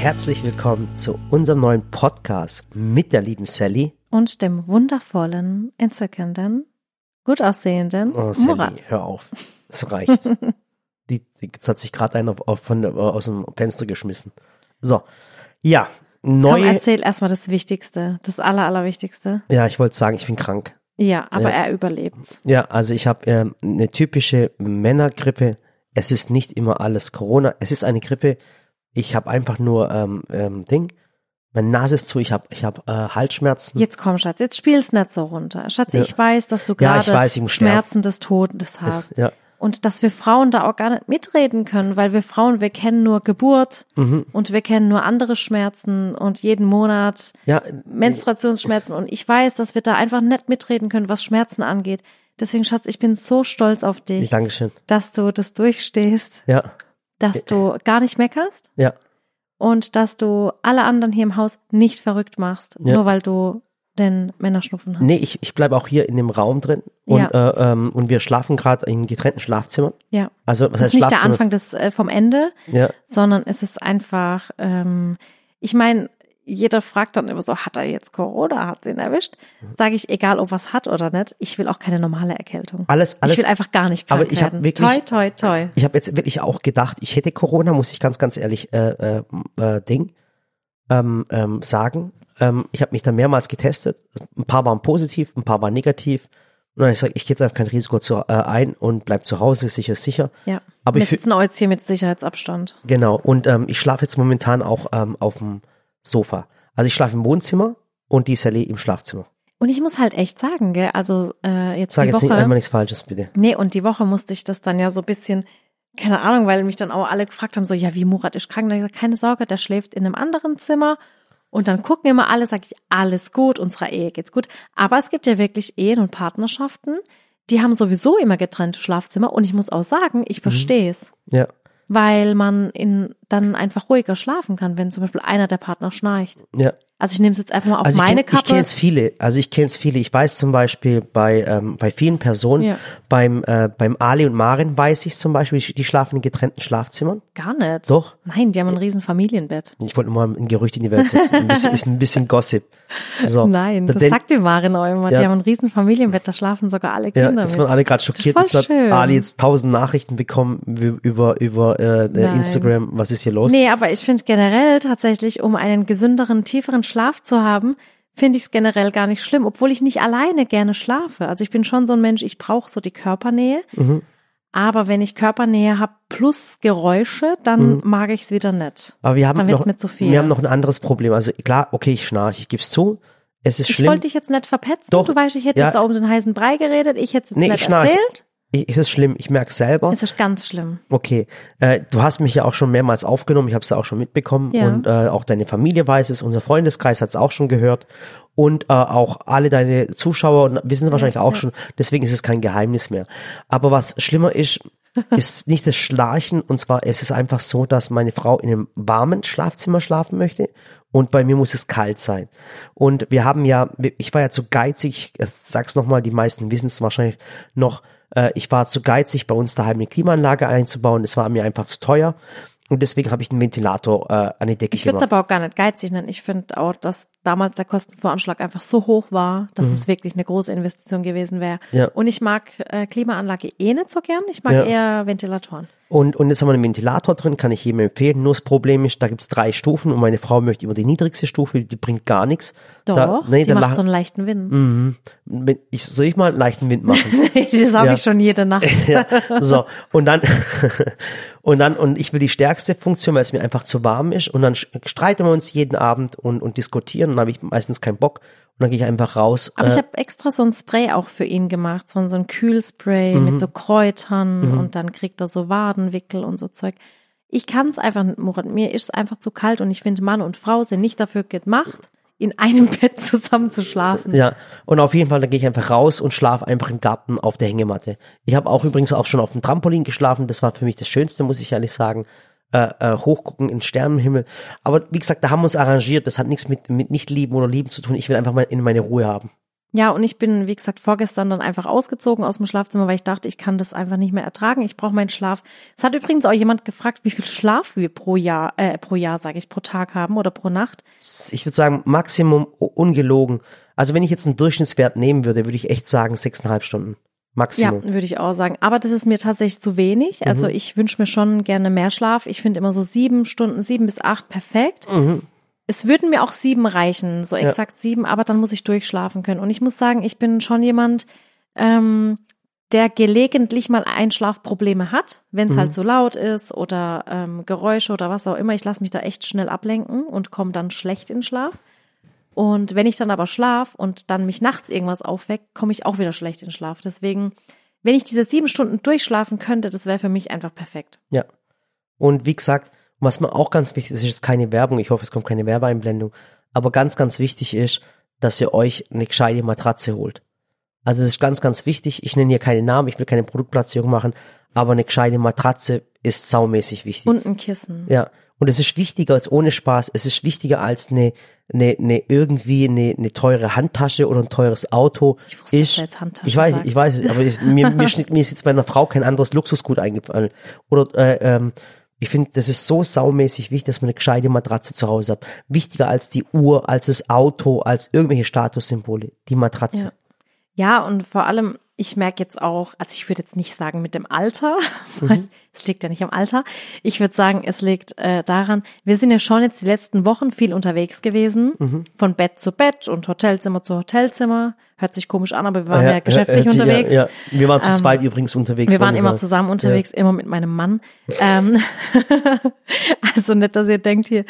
herzlich willkommen zu unserem neuen Podcast mit der lieben Sally. Und dem wundervollen, entzückenden, gut aussehenden Oh, Sally, Murat. hör auf. Es reicht. die, die, jetzt hat sich gerade einer auf, auf, von, der- aus dem Fenster geschmissen. So. Ja, Komm, neue. erzähl erstmal das Wichtigste, das Aller, Allerwichtigste. ja, ich wollte sagen, ich bin krank. Ja, aber Ja. er überlebt's. Ja, also ich habe ähm, eine typische Männergrippe. Es ist nicht immer alles Corona. Es ist eine Grippe. Ich habe einfach nur ähm, ähm, Ding. Meine Nase ist zu. Ich habe ich hab, äh, Halsschmerzen. Jetzt komm, Schatz, jetzt spiel's nicht so runter. Schatz, Ja. ich weiß, dass du Ja, gerade weiß, sterben. Schmerzen des Todes hast. Ja. Und dass wir Frauen da auch gar nicht mitreden können, weil wir Frauen, wir kennen nur Geburt Mhm. und wir kennen nur andere Schmerzen und jeden Monat Ja, Menstruationsschmerzen. Und ich weiß, dass wir da einfach nicht mitreden können, was Schmerzen angeht. Deswegen, Schatz, ich bin so stolz auf dich, Dankeschön. dass du das durchstehst, Ja, dass du gar nicht meckerst ja. und dass du alle anderen hier im Haus nicht verrückt machst, Ja. nur weil du den Männerschnupfen hast. Nee, ich, ich bleibe auch hier in dem Raum drin und, Ja. äh, ähm, und wir schlafen gerade in getrennten Schlafzimmern. Ja. Also was Das heißt ist nicht der? Anfang des äh, vom Ende, Ja, sondern es ist einfach, ähm, ich meine, jeder fragt dann immer so, hat er jetzt Corona, hat sie ihn erwischt? Sage ich, egal ob was hat oder nicht, ich will auch keine normale Erkältung. alles, alles. ich will einfach gar nicht krank aber ich werden. wirklich- toi, toi, toi. Ich habe jetzt wirklich auch gedacht, ich hätte Corona, muss ich ganz, ganz ehrlich äh, äh, äh, Ding ähm, ähm, sagen. Ähm, ich habe mich dann mehrmals getestet. Ein paar waren positiv, ein paar waren negativ. Und dann ich sage, ich gehe jetzt einfach kein Risiko zu, äh, ein und bleib zu Hause, sicher ist sicher. Ja. Aber wir ich sitzen jetzt hier mit Sicherheitsabstand. Genau. Und ähm, ich schlafe jetzt momentan auch ähm, auf dem Sofa. Also ich schlafe im Wohnzimmer und die Sally im Schlafzimmer. Und ich muss halt echt sagen, gell, also äh, jetzt Sag die jetzt Woche. nicht einmal nichts Falsches, bitte. Nee, und die Woche musste ich das dann ja so ein bisschen, keine Ahnung, weil mich dann auch alle gefragt haben, so, ja, wie Murat ist krank. Dann ich gesagt, keine Sorge, der schläft in einem anderen Zimmer. Und dann gucken immer alle, sag ich, alles gut, unserer Ehe geht's gut. Aber es gibt ja wirklich Ehen und Partnerschaften, die haben sowieso immer getrennte Schlafzimmer. Und ich muss auch sagen, ich verstehe es. Ja. Weil man in, dann einfach ruhiger schlafen kann, wenn zum Beispiel einer der Partner schnarcht. Ja. Also ich nehme es jetzt einfach mal auf Also ich meine kenn, ich Kappe. kenne es viele. Also ich kenne es viele. Ich weiß zum Beispiel bei ähm, bei vielen Personen, Ja. beim äh, beim Ali und Marin weiß ich zum Beispiel, die schlafen in getrennten Schlafzimmern. Gar nicht. Doch. Nein, die haben ein riesen Familienbett. Ich wollte nur mal ein Gerücht in die Welt setzen. Ein bisschen, ist ein bisschen Gossip. So. Nein, Da das denk- sagt die Marin auch immer. Ja. Die haben ein riesen Familienbett, da schlafen sogar alle Ja, Kinder jetzt mit. waren alle gerade schockiert. Jetzt hat schön. Ali jetzt tausend Nachrichten bekommen über über äh, Nein. Instagram. Was ist hier los? Nee, aber ich finde generell tatsächlich, um einen gesünderen, tieferen Schlaf zu haben, finde ich es generell gar nicht schlimm, obwohl ich nicht alleine gerne schlafe. Also ich bin schon so ein Mensch, ich brauche so die Körpernähe. Mhm. Aber wenn ich Körpernähe habe plus Geräusche, dann mag ich es wieder nicht. Aber wir haben Dann wird's noch mir zu viel. wir haben noch ein anderes Problem. Also klar, okay, ich schnarche, ich gebe es zu. Es ist Ich schlimm. wollte dich jetzt nicht verpetzen. Doch. Du weißt, ich hätte Ja. jetzt auch um den heißen Brei geredet. Ich hätte es jetzt Nee, ich nicht schnarche. erzählt. Ich, es ist schlimm. Ich merke selber. Es ist ganz schlimm. Okay, äh, du hast mich ja auch schon mehrmals aufgenommen, ich habe es ja auch schon mitbekommen Ja. und äh, auch deine Familie weiß es, unser Freundeskreis hat es auch schon gehört und äh, auch alle deine Zuschauer und wissen es wahrscheinlich auch schon, deswegen ist es kein Geheimnis mehr. Aber was schlimmer ist, ist nicht das Schnarchen und zwar es ist einfach so, dass meine Frau in einem warmen Schlafzimmer schlafen möchte und bei mir muss es kalt sein. Und wir haben ja, ich war ja zu geizig, ich sag's nochmal, die meisten wissen es wahrscheinlich noch, äh, ich war zu geizig, bei uns daheim eine Klimaanlage einzubauen. Es war mir einfach zu teuer. Und deswegen habe ich einen Ventilator äh, an die Decke Ich würde es aber auch gar nicht geizig nennen. Ich finde auch, dass damals der Kostenvoranschlag einfach so hoch war, dass es wirklich eine große Investition gewesen wäre. Mhm. Ja. Und ich mag äh, Klimaanlage eh nicht so gern. Ich mag Ja. eher Ventilatoren. Und, und jetzt haben wir einen Ventilator drin, kann ich jedem empfehlen. Nur das Problem ist, da gibt's drei Stufen und meine Frau möchte immer die niedrigste Stufe, die bringt gar nichts. Doch, Da, nee, die macht so einen leichten Wind. wenn ich, soll ich mal einen leichten Wind machen? das sage Ja. ich schon jede Nacht. ja, so und dann und dann und ich will die stärkste Funktion, weil es mir einfach zu warm ist und dann streiten wir uns jeden Abend und und diskutieren dann habe ich meistens keinen Bock und dann gehe ich einfach raus. Aber ich äh, habe extra so ein Spray auch für ihn gemacht, so ein, so ein Kühlspray Mhm. mit so Kräutern und dann kriegt er so Wadenwickel und so Zeug. Ich kann es einfach nicht, Murat. Mir ist es einfach zu kalt und ich finde, Mann und Frau sind nicht dafür gemacht, in einem Bett zusammen zu schlafen. Ja, und auf jeden Fall, dann gehe ich einfach raus und schlafe einfach im Garten auf der Hängematte. Ich habe auch übrigens auch schon auf dem Trampolin geschlafen, das war für mich das Schönste, muss ich ehrlich sagen. Äh, äh, hochgucken in den Sternenhimmel. Aber wie gesagt, da haben wir uns arrangiert, das hat nichts mit, mit nicht lieben oder lieben zu tun. Ich will einfach mal in meine Ruhe haben. Ja, und ich bin, wie gesagt, vorgestern dann einfach ausgezogen aus dem Schlafzimmer, weil ich dachte, ich kann das einfach nicht mehr ertragen. Ich brauche meinen Schlaf. Es hat übrigens auch jemand gefragt, wie viel Schlaf wir pro Jahr, äh, pro Jahr, sage ich, pro Tag haben oder pro Nacht. Ich würde sagen, Maximum ungelogen. Also wenn ich jetzt einen Durchschnittswert nehmen würde, würde ich echt sagen sechseinhalb Stunden. Maximum. Ja, würde ich auch sagen. Aber das ist mir tatsächlich zu wenig. Also Mhm. ich wünsche mir schon gerne mehr Schlaf. Ich finde immer so sieben Stunden, sieben bis acht perfekt. Mhm. Es würden mir auch sieben reichen, so exakt sieben, aber dann muss ich durchschlafen können. Und ich muss sagen, ich bin schon jemand, ähm, der gelegentlich mal Einschlafprobleme hat, wenn es halt so laut ist oder ähm, Geräusche oder was auch immer. Ich lasse mich da echt schnell ablenken und komme dann schlecht in Schlaf. Und wenn ich dann aber schlaf und dann mich nachts irgendwas aufweckt, komme ich auch wieder schlecht in Schlaf. Deswegen, wenn ich diese sieben Stunden durchschlafen könnte, das wäre für mich einfach perfekt. Ja. Und wie gesagt, was mir auch ganz wichtig ist, ist jetzt keine Werbung, ich hoffe, es kommt keine Werbeeinblendung, aber ganz, ganz wichtig ist, dass ihr euch eine gescheite Matratze holt. Also es ist ganz, ganz wichtig, ich nenne hier keine Namen, ich will keine Produktplatzierung machen, aber eine gescheite Matratze ist saumäßig wichtig. Und ein Kissen. Ja. Und es ist wichtiger als ohne Spaß, es ist wichtiger als eine, eine, eine irgendwie eine, eine teure Handtasche oder ein teures Auto. Ich wusste, ist, jetzt Handtasche ich weiß, sagt. ich weiß, es, aber ich, mir, mir, schnitt- mir ist jetzt bei einer Frau kein anderes Luxusgut eingefallen. Oder äh, ähm, ich finde, das ist so saumäßig wichtig, dass man eine gescheite Matratze zu Hause hat. Wichtiger als die Uhr, als das Auto, als irgendwelche Statussymbole. Die Matratze. Ja. Ja, und vor allem, ich merke jetzt auch, also ich würde jetzt nicht sagen mit dem Alter, weil es liegt ja nicht am Alter. Ich würde sagen, es liegt äh, daran, wir sind ja schon jetzt die letzten Wochen viel unterwegs gewesen, von Bett zu Bett und Hotelzimmer zu Hotelzimmer. Hört sich komisch an, aber wir waren ja, geschäftlich hört sich- unterwegs. Ja, ja. Wir waren zu Ähm, zweit übrigens unterwegs. Wir waren immer sagen. zusammen unterwegs, immer mit meinem Mann. Ähm, also nicht, dass ihr denkt hier.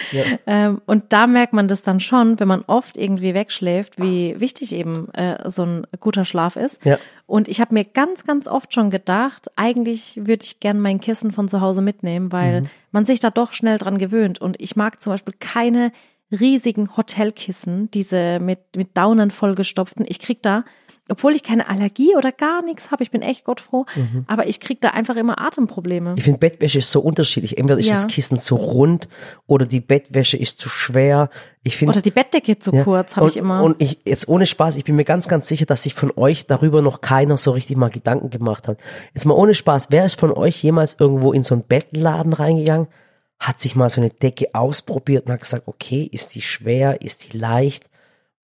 Ähm, und da merkt man das dann schon, wenn man oft irgendwie wegschläft, wie wichtig eben äh, so ein guter Schlaf ist. Ja. Und ich habe mir ganz, ganz oft schon gedacht, eigentlich würde ich gern mein Kissen von zu Hause mitnehmen, weil man sich da doch schnell dran gewöhnt. Und ich mag zum Beispiel keine riesigen Hotelkissen, diese mit, mit Daunen vollgestopften. Ich krieg da, obwohl ich keine Allergie oder gar nichts habe, ich bin echt gottfroh, aber ich krieg da einfach immer Atemprobleme. Ich finde, Bettwäsche ist so unterschiedlich. Entweder ist Ja. das Kissen zu rund oder die Bettwäsche ist zu schwer. Ich finde Oder die Bettdecke zu Ja. kurz, habe ich immer. Und ich, jetzt ohne Spaß, ich bin mir ganz, ganz sicher, dass sich von euch darüber noch keiner so richtig mal Gedanken gemacht hat. Jetzt mal ohne Spaß, wer ist von euch jemals irgendwo in so einen Bettenladen reingegangen, hat sich mal so eine Decke ausprobiert und hat gesagt, okay, ist die schwer, ist die leicht?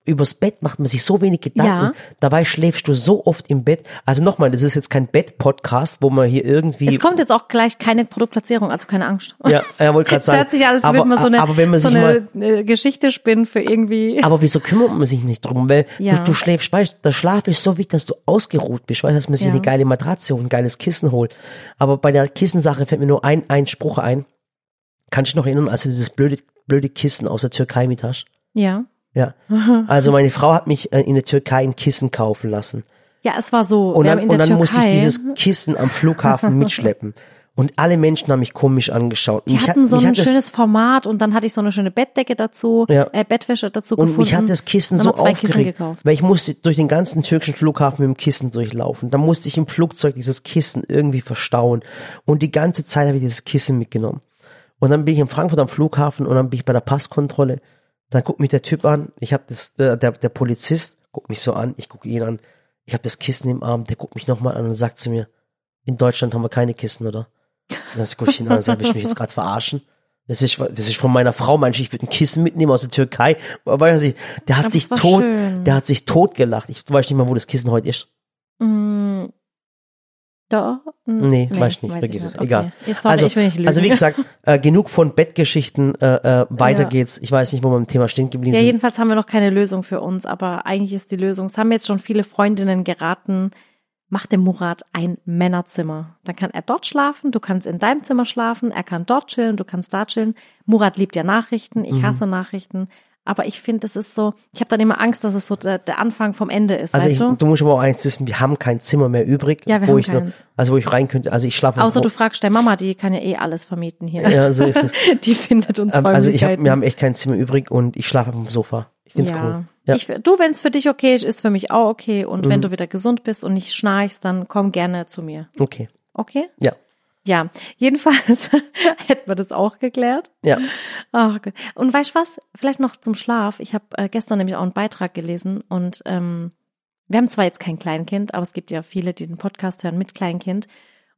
Übers Bett macht man sich so wenig Gedanken. Ja. Dabei schläfst du so oft im Bett. Also nochmal, das ist jetzt kein Bett-Podcast, wo man hier irgendwie. es kommt jetzt auch gleich keine Produktplatzierung, also keine Angst. ja, er wollte gerade Es sagen. hört sich als aber, man so eine, aber wenn man so sich mal, eine äh, Geschichte spinnen für irgendwie. Aber wieso kümmert man sich nicht drum? Weil Ja. du, du schläfst, weißt, der Schlaf ist so wichtig, dass du ausgeruht bist, weißt, dass man sich Ja. eine geile Matratze und ein geiles Kissen holt. Aber bei der Kissensache fällt mir nur ein, ein Spruch ein. Kannst du dich noch erinnern, als du dieses blöde, blöde Kissen aus der Türkei mit hast? Ja. Ja. Also meine Frau hat mich äh, in der Türkei ein Kissen kaufen lassen. Ja, es war so. Und dann, und dann musste ich dieses Kissen am Flughafen mitschleppen. Und alle Menschen haben mich komisch angeschaut. Und Die mich hat- hatten so mich ein hat schönes Format und dann hatte ich so eine schöne Bettdecke dazu, Ja. äh, Bettwäsche dazu Und gefunden. mich hat das Kissen so zwei Kissen aufgeregt, gekauft. weil ich musste durch den ganzen türkischen Flughafen mit dem Kissen durchlaufen. Dann musste ich im Flugzeug dieses Kissen irgendwie verstauen. Und die ganze Zeit habe ich dieses Kissen mitgenommen. Und dann bin ich in Frankfurt am Flughafen und dann bin ich bei der Passkontrolle. Dann guckt mich der Typ an. Ich habe das, der, der, der Polizist guckt mich so an. Ich gucke ihn an. Ich habe das Kissen im Arm. Der guckt mich nochmal an und sagt zu mir, in Deutschland haben wir keine Kissen, oder? Und dann gucke ich ihn an und sage, willst du mich jetzt gerade verarschen? Das ist, das ist von meiner Frau, manche, ich würde ein Kissen mitnehmen aus der Türkei. Weiß ich, der hat Aber sich tot, schön. der hat sich tot gelacht. Ich weiß nicht mal, wo das Kissen heute ist. Mm, da? Mm, Nee, weiß ich nicht, weiß vergiss es, Okay. egal. Sorry, also, ich will nicht lügen. also wie gesagt, äh, genug von Bettgeschichten, äh, äh, weiter Ja. geht's. Ich weiß nicht, wo wir im Thema stehen geblieben Ja, sind. jedenfalls haben wir noch keine Lösung für uns, aber eigentlich ist die Lösung, es haben jetzt schon viele Freundinnen geraten, mach dem Murat ein Männerzimmer. Dann kann er dort schlafen, du kannst in deinem Zimmer schlafen, er kann dort chillen, du kannst da chillen. Murat liebt ja Nachrichten, ich Mhm. hasse Nachrichten, aber ich finde, es ist so, ich habe dann immer Angst, dass es so der, der Anfang vom Ende ist, Also weißt ich, du? du musst aber auch eins wissen, wir haben kein Zimmer mehr übrig, Ja, wir wo haben ich noch, keins. also wo ich rein könnte. Also ich schlafe Außer du fragst der Mama, die kann ja eh alles vermieten hier. Ja, so ist es. Die findet uns Ähm, also ich hab, wir haben echt kein Zimmer übrig und ich schlafe auf dem Sofa. Ich find's ja. cool. Ja. Ich, du, wenn es für dich okay ist, ist für mich auch okay. Und Mhm. wenn du wieder gesund bist und nicht schnarchst, dann komm gerne zu mir. okay. Okay? Ja. Ja. Jedenfalls hätten wir das auch geklärt. Ja. Ach Gott. Und weißt du was? Vielleicht noch zum Schlaf. Ich habe äh, gestern nämlich auch einen Beitrag gelesen und ähm, wir haben zwar jetzt kein Kleinkind, aber es gibt ja viele, die den Podcast hören mit Kleinkind.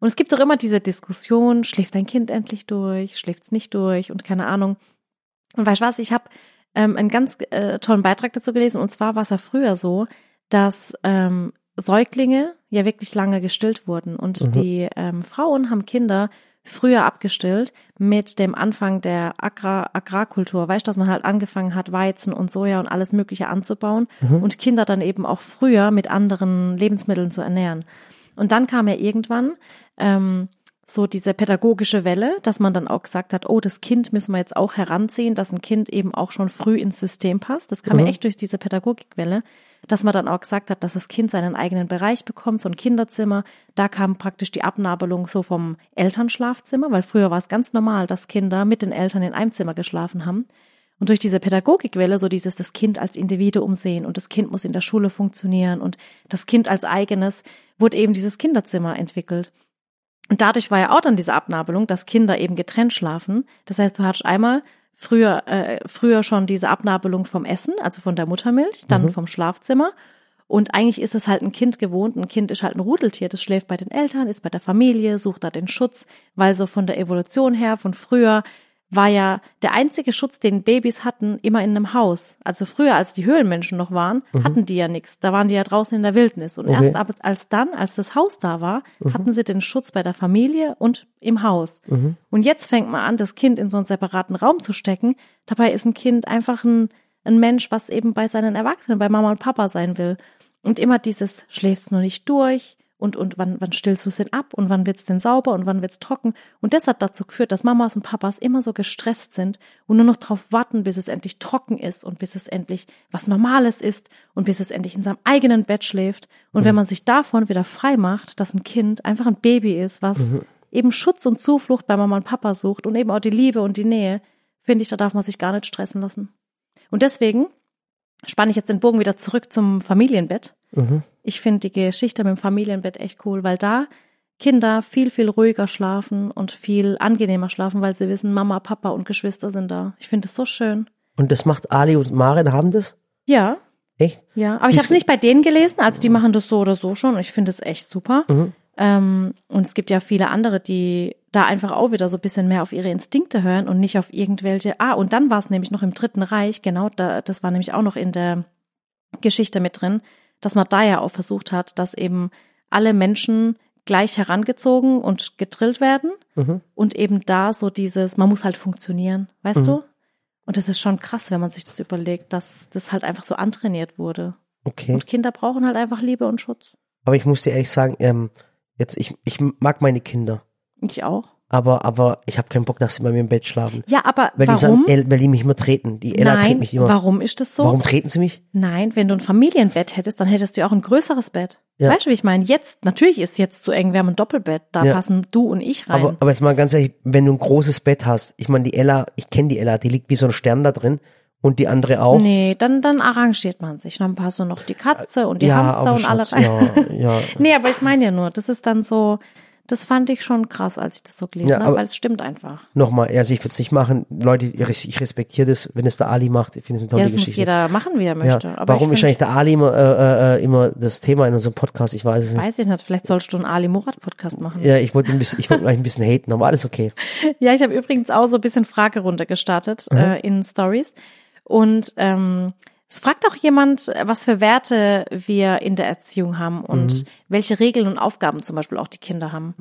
Und es gibt doch immer diese Diskussion, schläft dein Kind endlich durch, schläft es nicht durch und keine Ahnung. Und weißt du was, ich habe ähm, einen ganz äh, tollen Beitrag dazu gelesen. Und zwar war es ja früher so, dass ähm, Säuglinge ja wirklich lange gestillt wurden. Und Mhm. die ähm, Frauen haben Kinder früher abgestillt mit dem Anfang der Agrar Agrarkultur. Weißt du, dass man halt angefangen hat, Weizen und Soja und alles Mögliche anzubauen Mhm. und Kinder dann eben auch früher mit anderen Lebensmitteln zu ernähren. Und dann kam ja irgendwann ähm, so diese pädagogische Welle, dass man dann auch gesagt hat, oh, das Kind müssen wir jetzt auch heranziehen, dass ein Kind eben auch schon früh ins System passt. Das kam Mhm. ja echt durch diese Pädagogikwelle, dass man dann auch gesagt hat, dass das Kind seinen eigenen Bereich bekommt, so ein Kinderzimmer. Da kam praktisch die Abnabelung so vom Elternschlafzimmer, weil früher war es ganz normal, dass Kinder mit den Eltern in einem Zimmer geschlafen haben. Und durch diese Pädagogikwelle, so dieses das Kind als Individuum sehen und das Kind muss in der Schule funktionieren und das Kind als eigenes, wurde eben dieses Kinderzimmer entwickelt. Und dadurch war ja auch dann diese Abnabelung, dass Kinder eben getrennt schlafen. Das heißt, du hattest einmal früher, äh, früher schon diese Abnabelung vom Essen, also von der Muttermilch, dann vom Schlafzimmer. Und eigentlich ist es halt ein Kind gewohnt. Ein Kind ist halt ein Rudeltier. Das schläft bei den Eltern, ist bei der Familie, sucht da den Schutz, weil so von der Evolution her, von früher, war ja der einzige Schutz, den Babys hatten, immer in einem Haus. Also früher, als die Höhlenmenschen noch waren, hatten die ja nichts. Da waren die ja draußen in der Wildnis. Und Okay. erst ab, als dann, als das Haus da war, hatten sie den Schutz bei der Familie und im Haus. Und jetzt fängt man an, das Kind in so einen separaten Raum zu stecken. Dabei ist ein Kind einfach ein, ein Mensch, was eben bei seinen Erwachsenen, bei Mama und Papa sein will. Und immer dieses, schläfst nur nicht durch und, und wann, wann stillst du es denn ab und wann wird's denn sauber und wann wird's trocken. Und das hat dazu geführt, dass Mamas und Papas immer so gestresst sind und nur noch drauf warten, bis es endlich trocken ist und bis es endlich was Normales ist und bis es endlich in seinem eigenen Bett schläft. Und wenn man sich davon wieder frei macht, dass ein Kind einfach ein Baby ist, was eben Schutz und Zuflucht bei Mama und Papa sucht und eben auch die Liebe und die Nähe, finde ich, da darf man sich gar nicht stressen lassen. Und deswegen spanne ich jetzt den Bogen wieder zurück zum Familienbett. Mhm. Ich finde die Geschichte mit dem Familienbett echt cool, weil da Kinder viel, viel ruhiger schlafen und viel angenehmer schlafen, weil sie wissen, Mama, Papa und Geschwister sind da. Ich finde es so schön. Und das macht Ali und Maren, haben das? Ja, Echt? ja. Aber ich Dies- habe es nicht bei denen gelesen, also die machen das so oder so schon und ich finde es echt super. Mhm. Ähm, und es gibt ja viele andere, die da einfach auch wieder so ein bisschen mehr auf ihre Instinkte hören und nicht auf irgendwelche. Ah, und dann war es nämlich noch im Dritten Reich, genau, da, das war nämlich auch noch in der Geschichte mit drin, dass man da ja auch versucht hat, dass eben alle Menschen gleich herangezogen und getrillt werden Mhm. und eben da so dieses, man muss halt funktionieren, weißt Mhm. du? Und das ist schon krass, wenn man sich das überlegt, dass das halt einfach so antrainiert wurde. Okay. Und Kinder brauchen halt einfach Liebe und Schutz. Aber ich muss dir ehrlich sagen, ähm, jetzt, ich, ich mag meine Kinder. Ich auch. Aber, aber ich habe keinen Bock, dass sie bei mir im Bett schlafen. Ja, aber Weil die warum? sagen, El, weil die mich immer treten. Die Ella Nein, mich immer. warum ist das so? Warum treten sie mich? Nein, wenn du ein Familienbett hättest, dann hättest du auch ein größeres Bett. Ja. Weißt du, wie ich meine? Jetzt, natürlich ist jetzt zu eng, wir haben ein Doppelbett, da Ja. passen du und ich rein. Aber, aber jetzt mal ganz ehrlich, wenn du ein großes Bett hast, ich meine, die Ella, ich kenne die Ella, die liegt wie so ein Stern da drin und die andere auch. nee, dann, dann arrangiert man sich. Dann passt du noch die Katze und die ja, Hamster und alle rein. ja, ja. Nee, aber ich meine ja nur, das ist dann so, das fand ich schon krass, als ich das so gelesen Ja, habe, weil es stimmt einfach. Nochmal, also ich würde es nicht machen. Leute, ich respektiere das, wenn es der Ali macht. Ich finde es eine tolle Ja, das muss Geschichte. jeder machen, wie er möchte. ja. Aber Warum ist eigentlich der Ali immer, äh, äh, immer das Thema in unserem Podcast? Ich weiß es nicht. weiß ich nicht, vielleicht sollst du einen Ali Murat Podcast machen. Ja, ich wollte ein bisschen, ich wollte gleich ein bisschen haten, aber alles okay. Ja, ich habe übrigens auch so ein bisschen Fragerunde gestartet äh, in Stories und ähm, es fragt auch jemand, was für Werte wir in der Erziehung haben und welche Regeln und Aufgaben zum Beispiel auch die Kinder haben.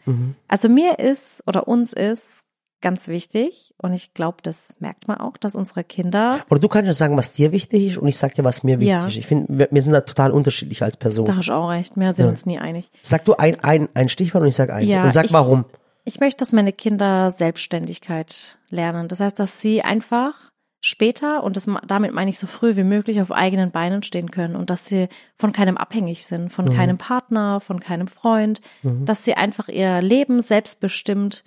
Also mir ist oder uns ist ganz wichtig und ich glaube, das merkt man auch, dass unsere Kinder, Oder du kannst ja sagen, was dir wichtig ist und ich sag dir, was mir wichtig Ja. ist. Ich finde, wir, sind da total unterschiedlich als Person. da hast du auch recht, wir sind uns nie einig. Sag du ein, ein, ein Stichwort und ich sag eins. Ja, und sag ich- warum. Ich möchte, dass meine Kinder Selbstständigkeit lernen. Das heißt, dass sie einfach später, und das, damit meine ich so früh wie möglich, auf eigenen Beinen stehen können und dass sie von keinem abhängig sind, von keinem Partner, von keinem Freund, dass sie einfach ihr Leben selbstbestimmt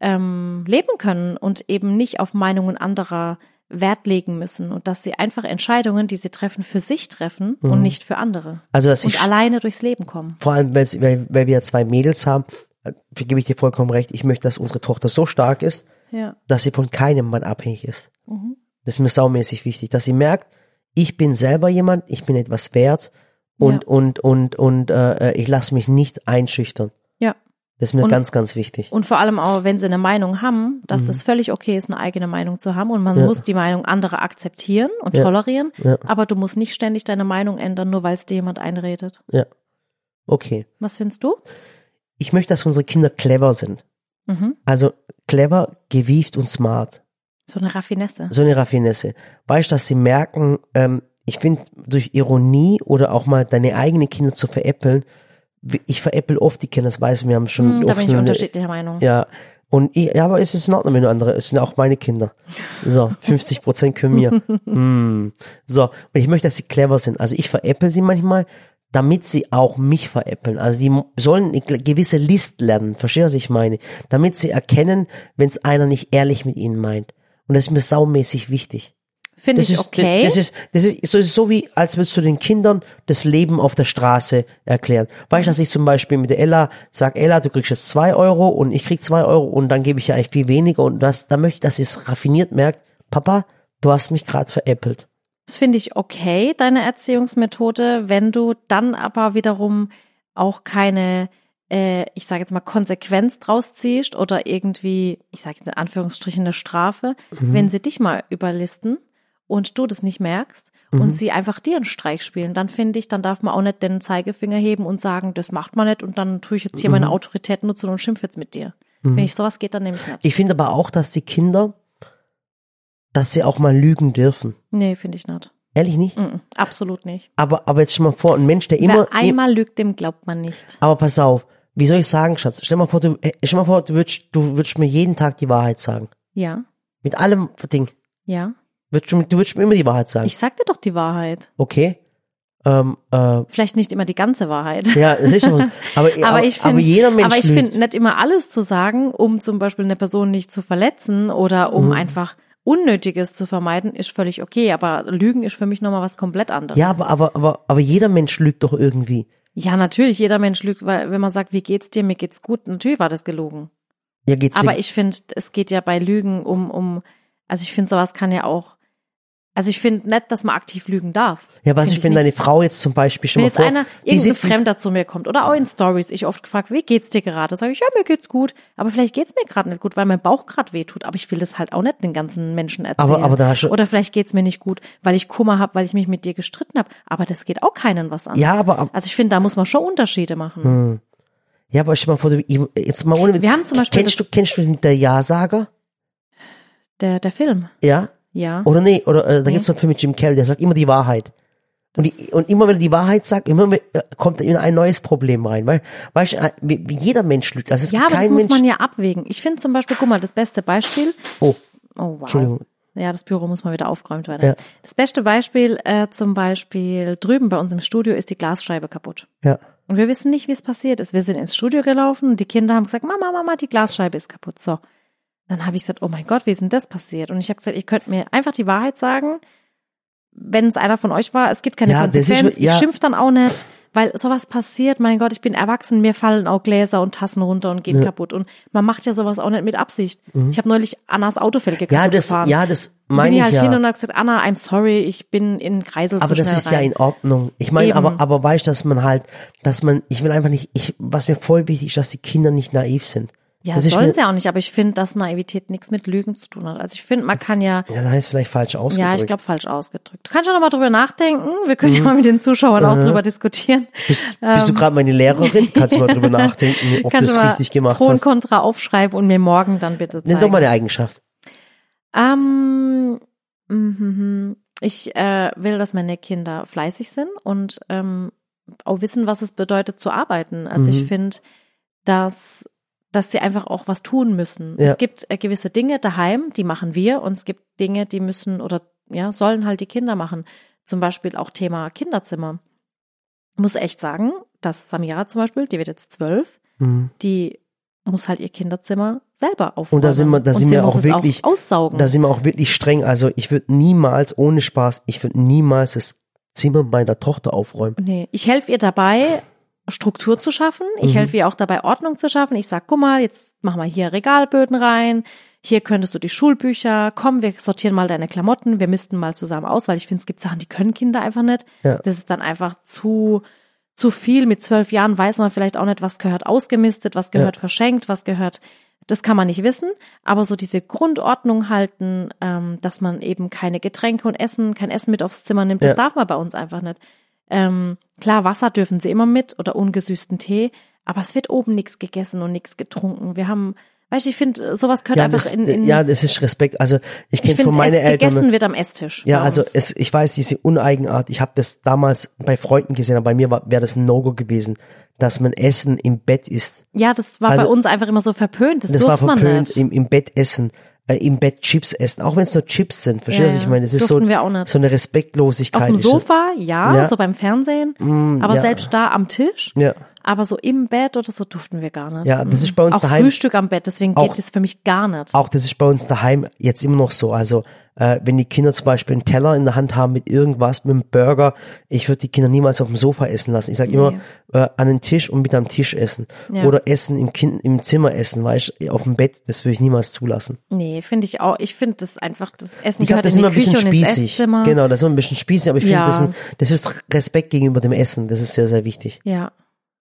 ähm, leben können und eben nicht auf Meinungen anderer Wert legen müssen und dass sie einfach Entscheidungen, die sie treffen, für sich treffen und nicht für andere. Also, dass ich Und alleine durchs Leben kommen. vor allem, weil, weil wir ja zwei Mädels haben, äh, gebe ich dir vollkommen recht, ich möchte, dass unsere Tochter so stark ist, Ja. dass sie von keinem Mann abhängig ist. Mhm. Das ist mir saumäßig wichtig, dass sie merkt, ich bin selber jemand, ich bin etwas wert Und, Ja. und, und, und äh, ich lasse mich nicht einschüchtern. Ja. Das ist mir Und- ganz, ganz wichtig. Und vor allem auch, wenn sie eine Meinung haben, dass es völlig okay ist, eine eigene Meinung zu haben und man Mhm. Ja. muss die Meinung anderer akzeptieren und Ja. tolerieren, Ja. aber du musst nicht ständig deine Meinung ändern, nur weil es dir jemand einredet. Ja. Okay. Was findest du? Ich möchte, dass unsere Kinder clever sind. Mhm. Also clever, gewieft und smart. So eine Raffinesse. So eine Raffinesse. Weißt du, dass sie merken, ähm, ich finde, durch Ironie oder auch mal deine eigenen Kinder zu veräppeln, ich veräppel oft die Kinder, das weiß wir haben schon Hm, da oft bin ich unterschiedlicher Meinung. Ja. Und ich, ja, aber es ist in Ordnung, wenn du andere, es sind auch meine Kinder. So, 50 Prozent können mir. hm. So, und ich möchte, dass sie clever sind. Also ich veräppel sie manchmal, damit sie auch mich veräppeln. Also die sollen eine gewisse List lernen, verstehst du, was ich meine? Damit sie erkennen, wenn es einer nicht ehrlich mit ihnen meint. Und das ist mir saumäßig wichtig. Finde Das ich ist, okay. Das ist, das ist, so- ist so wie, als würdest du den Kindern das Leben auf der Straße erklären. Weißt du, dass ich zum Beispiel mit der Ella sag, Ella, du kriegst jetzt zwei Euro und ich krieg zwei Euro und dann gebe ich ja eigentlich viel weniger und das, da möchte ich, dass sie es raffiniert merkt, Papa, du hast mich gerade veräppelt. Das finde ich okay, deine Erziehungsmethode, wenn du dann aber wiederum auch keine, äh, ich sage jetzt mal, Konsequenz draus ziehst oder irgendwie, ich sage jetzt in Anführungsstrichen eine Strafe, Mhm. wenn sie dich mal überlisten und du das nicht merkst Mhm. und sie einfach dir einen Streich spielen, dann finde ich, dann darf man auch nicht den Zeigefinger heben und sagen, das macht man nicht und dann tue ich jetzt hier Mhm. meine Autorität nutzen und schimpf jetzt mit dir. Finde ich, sowas geht dann nämlich nicht. Ich finde aber auch, dass die Kinder, dass sie auch mal lügen dürfen. nee, finde ich nicht. Ehrlich nicht? Mm, absolut nicht. Aber, aber jetzt stell mal vor, ein Mensch, der immer, Wer einmal lügt, dem glaubt man nicht. aber pass auf, wie soll ich sagen, Schatz? Stell mal vor, du, äh, stell mal vor, du würdest, du würdest mir jeden Tag die Wahrheit sagen. Ja, Mit allem Ding. ja. Würdest du, du würdest mir immer die Wahrheit sagen. Ich sag dir doch die Wahrheit. Okay. Ähm, äh, Vielleicht nicht immer die ganze Wahrheit. ja, sicher. aber, aber, Aber ich aber finde, jeder Mensch aber ich finde nicht immer alles zu sagen, um zum Beispiel eine Person nicht zu verletzen oder um Mhm. einfach Unnötiges zu vermeiden, ist völlig okay. Aber Lügen ist für mich nochmal was komplett anderes. Ja, aber, aber, aber, aber jeder Mensch lügt doch irgendwie. Ja, natürlich, jeder Mensch lügt, weil wenn man sagt, wie geht's dir, mir geht's gut, natürlich war das gelogen. Ja, geht's Aber dir, ich finde, es geht ja bei Lügen um, um, also ich finde, sowas kann ja auch, also ich finde nicht, dass man aktiv lügen darf. ja, was find ich, wenn deine Frau jetzt zum Beispiel, stell Wenn mal jetzt vor, einer, irgendein Fremder zu mir kommt oder auch in Stories, ich oft gefragt, wie geht's dir gerade? Sage ich, ja, mir geht's gut. Aber vielleicht geht's mir gerade nicht gut, weil mein Bauch gerade weh tut. Aber ich will das halt auch nicht den ganzen Menschen erzählen. Aber- aber da hast du- oder vielleicht geht's mir nicht gut, weil ich Kummer habe, weil ich mich mit dir gestritten habe. Aber das geht auch keinen was an. Ja, aber, Also ich finde, da muss man schon Unterschiede machen. ja, aber stell mal vor, du, jetzt mal ohne. Wir haben zum Beispiel kennst du, kennst du der Ja-Sager? Der, der Film, Ja? Ja. Oder nee, oder äh, da Nee. gibt's so einen Film mit Jim Carrey, der sagt immer die Wahrheit. Und, die, und immer wenn er die Wahrheit sagt, immer mit- äh, kommt in ein neues Problem rein, weil, weißt du, äh, wie, wie jeder Mensch lügt. Also es Ja, gibt aber das muss Mensch. man ja abwägen. Ich finde zum Beispiel, guck mal, das beste Beispiel, oh, oh wow. Entschuldigung. Ja, das Büro muss mal wieder aufgeräumt werden. Ja. Das beste Beispiel äh, zum Beispiel drüben bei uns im Studio ist die Glasscheibe kaputt. Ja. Und wir wissen nicht, wie es passiert ist. Wir sind ins Studio gelaufen und die Kinder haben gesagt, Mama, Mama, die Glasscheibe ist kaputt. So. Dann habe ich gesagt, oh mein Gott, wie ist denn das passiert? Und ich habe gesagt, ihr könnt mir einfach die Wahrheit sagen. Wenn es einer von euch war, es gibt keine Ja, ist Konsequenz. ja. Ich schimpf dann auch nicht, weil sowas passiert. Mein Gott, ich bin erwachsen, mir fallen auch Gläser und Tassen runter und gehen kaputt. Und man macht ja sowas auch nicht mit Absicht. Ich habe neulich Annas Autofelge Mhm. Ja, das, gefahren. ja, das bin meine ich ich halt ja. hin und habe gesagt, Anna, I'm sorry, ich bin in Kreisel aber zu schnell das ist ja rein. in Ordnung. Ich meine, aber, aber weißt, dass man halt, dass man, ich will einfach nicht, ich, was mir voll wichtig ist, dass die Kinder nicht naiv sind. Ja, das sollen sie auch nicht, aber ich finde, dass Naivität nichts mit Lügen zu tun hat. Also ich finde, man kann ja, Ja, da ist vielleicht falsch ausgedrückt. ja, ich glaube, falsch ausgedrückt. Du kannst schon noch mal drüber nachdenken. Wir können Mhm. ja mal mit den Zuschauern auch drüber diskutieren. Bist du gerade meine Lehrerin? Kannst du mal drüber nachdenken, ob Kannst das du mal richtig gemacht Pro und hast? Contra aufschreiben und mir morgen dann bitte Nenn doch zeigen. mal eine Eigenschaft. Ähm, mhm, ich äh, will, dass meine Kinder fleißig sind und ähm, auch wissen, was es bedeutet zu arbeiten. Also Mhm. ich finde, dass dass sie einfach auch was tun müssen. Ja. Es gibt äh, gewisse Dinge daheim, die machen wir und es gibt Dinge, die müssen oder ja sollen halt die Kinder machen. Zum Beispiel auch Thema Kinderzimmer. Ich muss echt sagen, dass Samira zum Beispiel, die wird jetzt zwölf, Mhm. die muss halt ihr Kinderzimmer selber aufräumen. Und da sind wir, da sind wir auch wirklich, auch aussaugen. da sind wir auch wirklich streng. Also ich würde niemals, ohne Spaß, ich würde niemals das Zimmer meiner Tochter aufräumen. Nee, ich helfe ihr dabei, Struktur zu schaffen. Ich Mhm. helfe ihr auch dabei, Ordnung zu schaffen. Ich sag, guck mal, jetzt mach mal hier Regalböden rein. Hier könntest du die Schulbücher, komm, wir sortieren mal deine Klamotten, wir misten mal zusammen aus, weil ich finde, es gibt Sachen, die können Kinder einfach nicht. Ja. Das ist dann einfach zu, zu viel. Mit zwölf Jahren weiß man vielleicht auch nicht, was gehört ausgemistet, was gehört verschenkt, was gehört, das kann man nicht wissen. Aber so diese Grundordnung halten, ähm, dass man eben keine Getränke und Essen, kein Essen mit aufs Zimmer nimmt, das Ja. darf man bei uns einfach nicht. Ähm, klar, Wasser dürfen sie immer mit oder ungesüßten Tee, aber es wird oben nichts gegessen und nichts getrunken. Wir haben, weißt du, ich finde, sowas gehört Ja, einfach das, in, in ja, das ist Respekt. Also ich kenne von finde, meinen es Eltern. gegessen wird am Esstisch. Ja, also es, ich weiß diese Uneigenart. Ich habe das damals bei Freunden gesehen, aber bei mir wäre das ein No-Go gewesen, dass man Essen im Bett isst. ja, das war also- bei uns einfach immer so verpönt. Das, Das war verpönt, nicht. im, im Bett essen, äh, im Bett Chips essen, auch wenn es nur Chips sind. Verstehst du, Ja, was ich meine? Das ist so, so eine Respektlosigkeit. Auf dem Sofa, ja, Ja. so beim Fernsehen, aber ja. selbst da am Tisch, Ja. aber so im Bett oder so durften wir gar nicht. Ja, das ist bei uns auch daheim. Frühstück am Bett, deswegen Auch- geht das für mich gar nicht. Auch das ist bei uns daheim jetzt immer noch so. Also äh, wenn die Kinder zum Beispiel einen Teller in der Hand haben mit irgendwas, mit einem Burger, ich würde die Kinder niemals auf dem Sofa essen lassen. Ich sage immer äh, an den Tisch und mit am Tisch essen. Ja. Oder essen im, kind, im Zimmer essen, weißt du, auf dem Bett, das würde ich niemals zulassen. Nee, finde ich auch. Ich finde das einfach, das Essen Ich glaube, gehört das ist in immer die ein bisschen Küche und ins spießig. Genau, das ist immer ein bisschen spießig, aber ich finde, Ja. das, sind- das ist Respekt gegenüber dem Essen. Das ist sehr, sehr wichtig. Ja,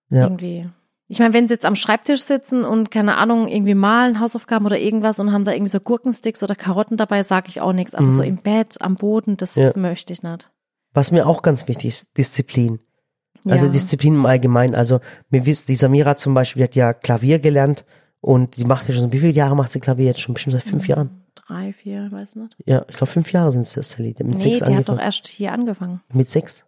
Ja. irgendwie. Ich meine, wenn sie jetzt am Schreibtisch sitzen und keine Ahnung, irgendwie malen, Hausaufgaben oder irgendwas und haben da irgendwie so Gurkensticks oder Karotten dabei, sage ich auch nichts. Aber so im Bett, am Boden, das Mhm. Ja. möchte ich nicht. Was mir auch ganz wichtig ist, Disziplin. Also ja. Disziplin im Allgemeinen. Also mir wisst, die Samira zum Beispiel die hat ja Klavier gelernt und die macht ja schon, wie viele Jahre macht sie Klavier jetzt schon? Bestimmt seit Mhm. fünf Jahren. Drei, vier, weiß nicht. Ja, ich glaube fünf Jahre sind es, Sally. Mit Nee, sechs die hat doch angefangen. erst hier angefangen. Mit sechs?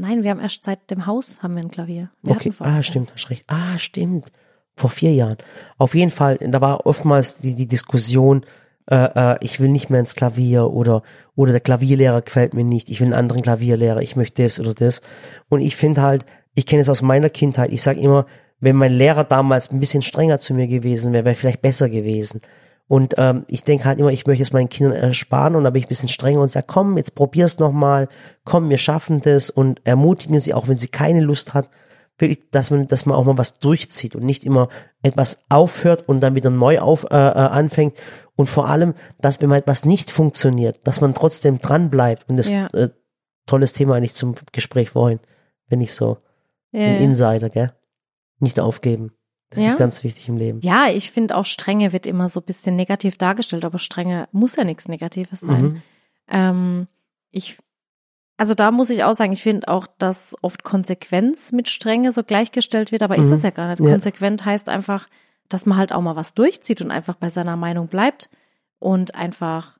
Nein, wir haben erst seit dem Haus haben wir ein Klavier. Wir Okay, ah, stimmt, hast recht. Ah, stimmt. Vor vier Jahren. Auf jeden Fall, da war oftmals die, die Diskussion, äh, äh, ich will nicht mehr ins Klavier oder, oder der Klavierlehrer gefällt mir nicht, ich will einen anderen Klavierlehrer, ich möchte das oder das. Und ich finde halt, ich kenne es aus meiner Kindheit, ich sage immer, wenn mein Lehrer damals ein bisschen strenger zu mir gewesen wäre, wäre vielleicht besser gewesen. Und ähm, ich denke halt immer, ich möchte es meinen Kindern ersparen und da bin ich ein bisschen strenger und sage, komm, jetzt probier's noch mal, komm, wir schaffen das und ermutigen sie, auch wenn sie keine Lust hat, wirklich, dass man, dass man auch mal was durchzieht und nicht immer etwas aufhört und dann wieder neu auf äh, äh, anfängt und vor allem, dass wenn mal etwas nicht funktioniert, dass man trotzdem dran bleibt und das Ja. äh, tolles Thema eigentlich zum Gespräch vorhin, wenn ich so Ja, ein ja. Insider, gell? Nicht aufgeben. Das Ja. ist ganz wichtig im Leben. Ja, ich finde auch Strenge wird immer so ein bisschen negativ dargestellt, aber Strenge muss ja nichts Negatives sein. Mhm. Ähm, ich, also da muss ich auch sagen, ich finde auch, dass oft Konsequenz mit Strenge so gleichgestellt wird, aber ist Mhm. das ja gar nicht. Ja. Konsequent heißt einfach, dass man halt auch mal was durchzieht und einfach bei seiner Meinung bleibt und einfach,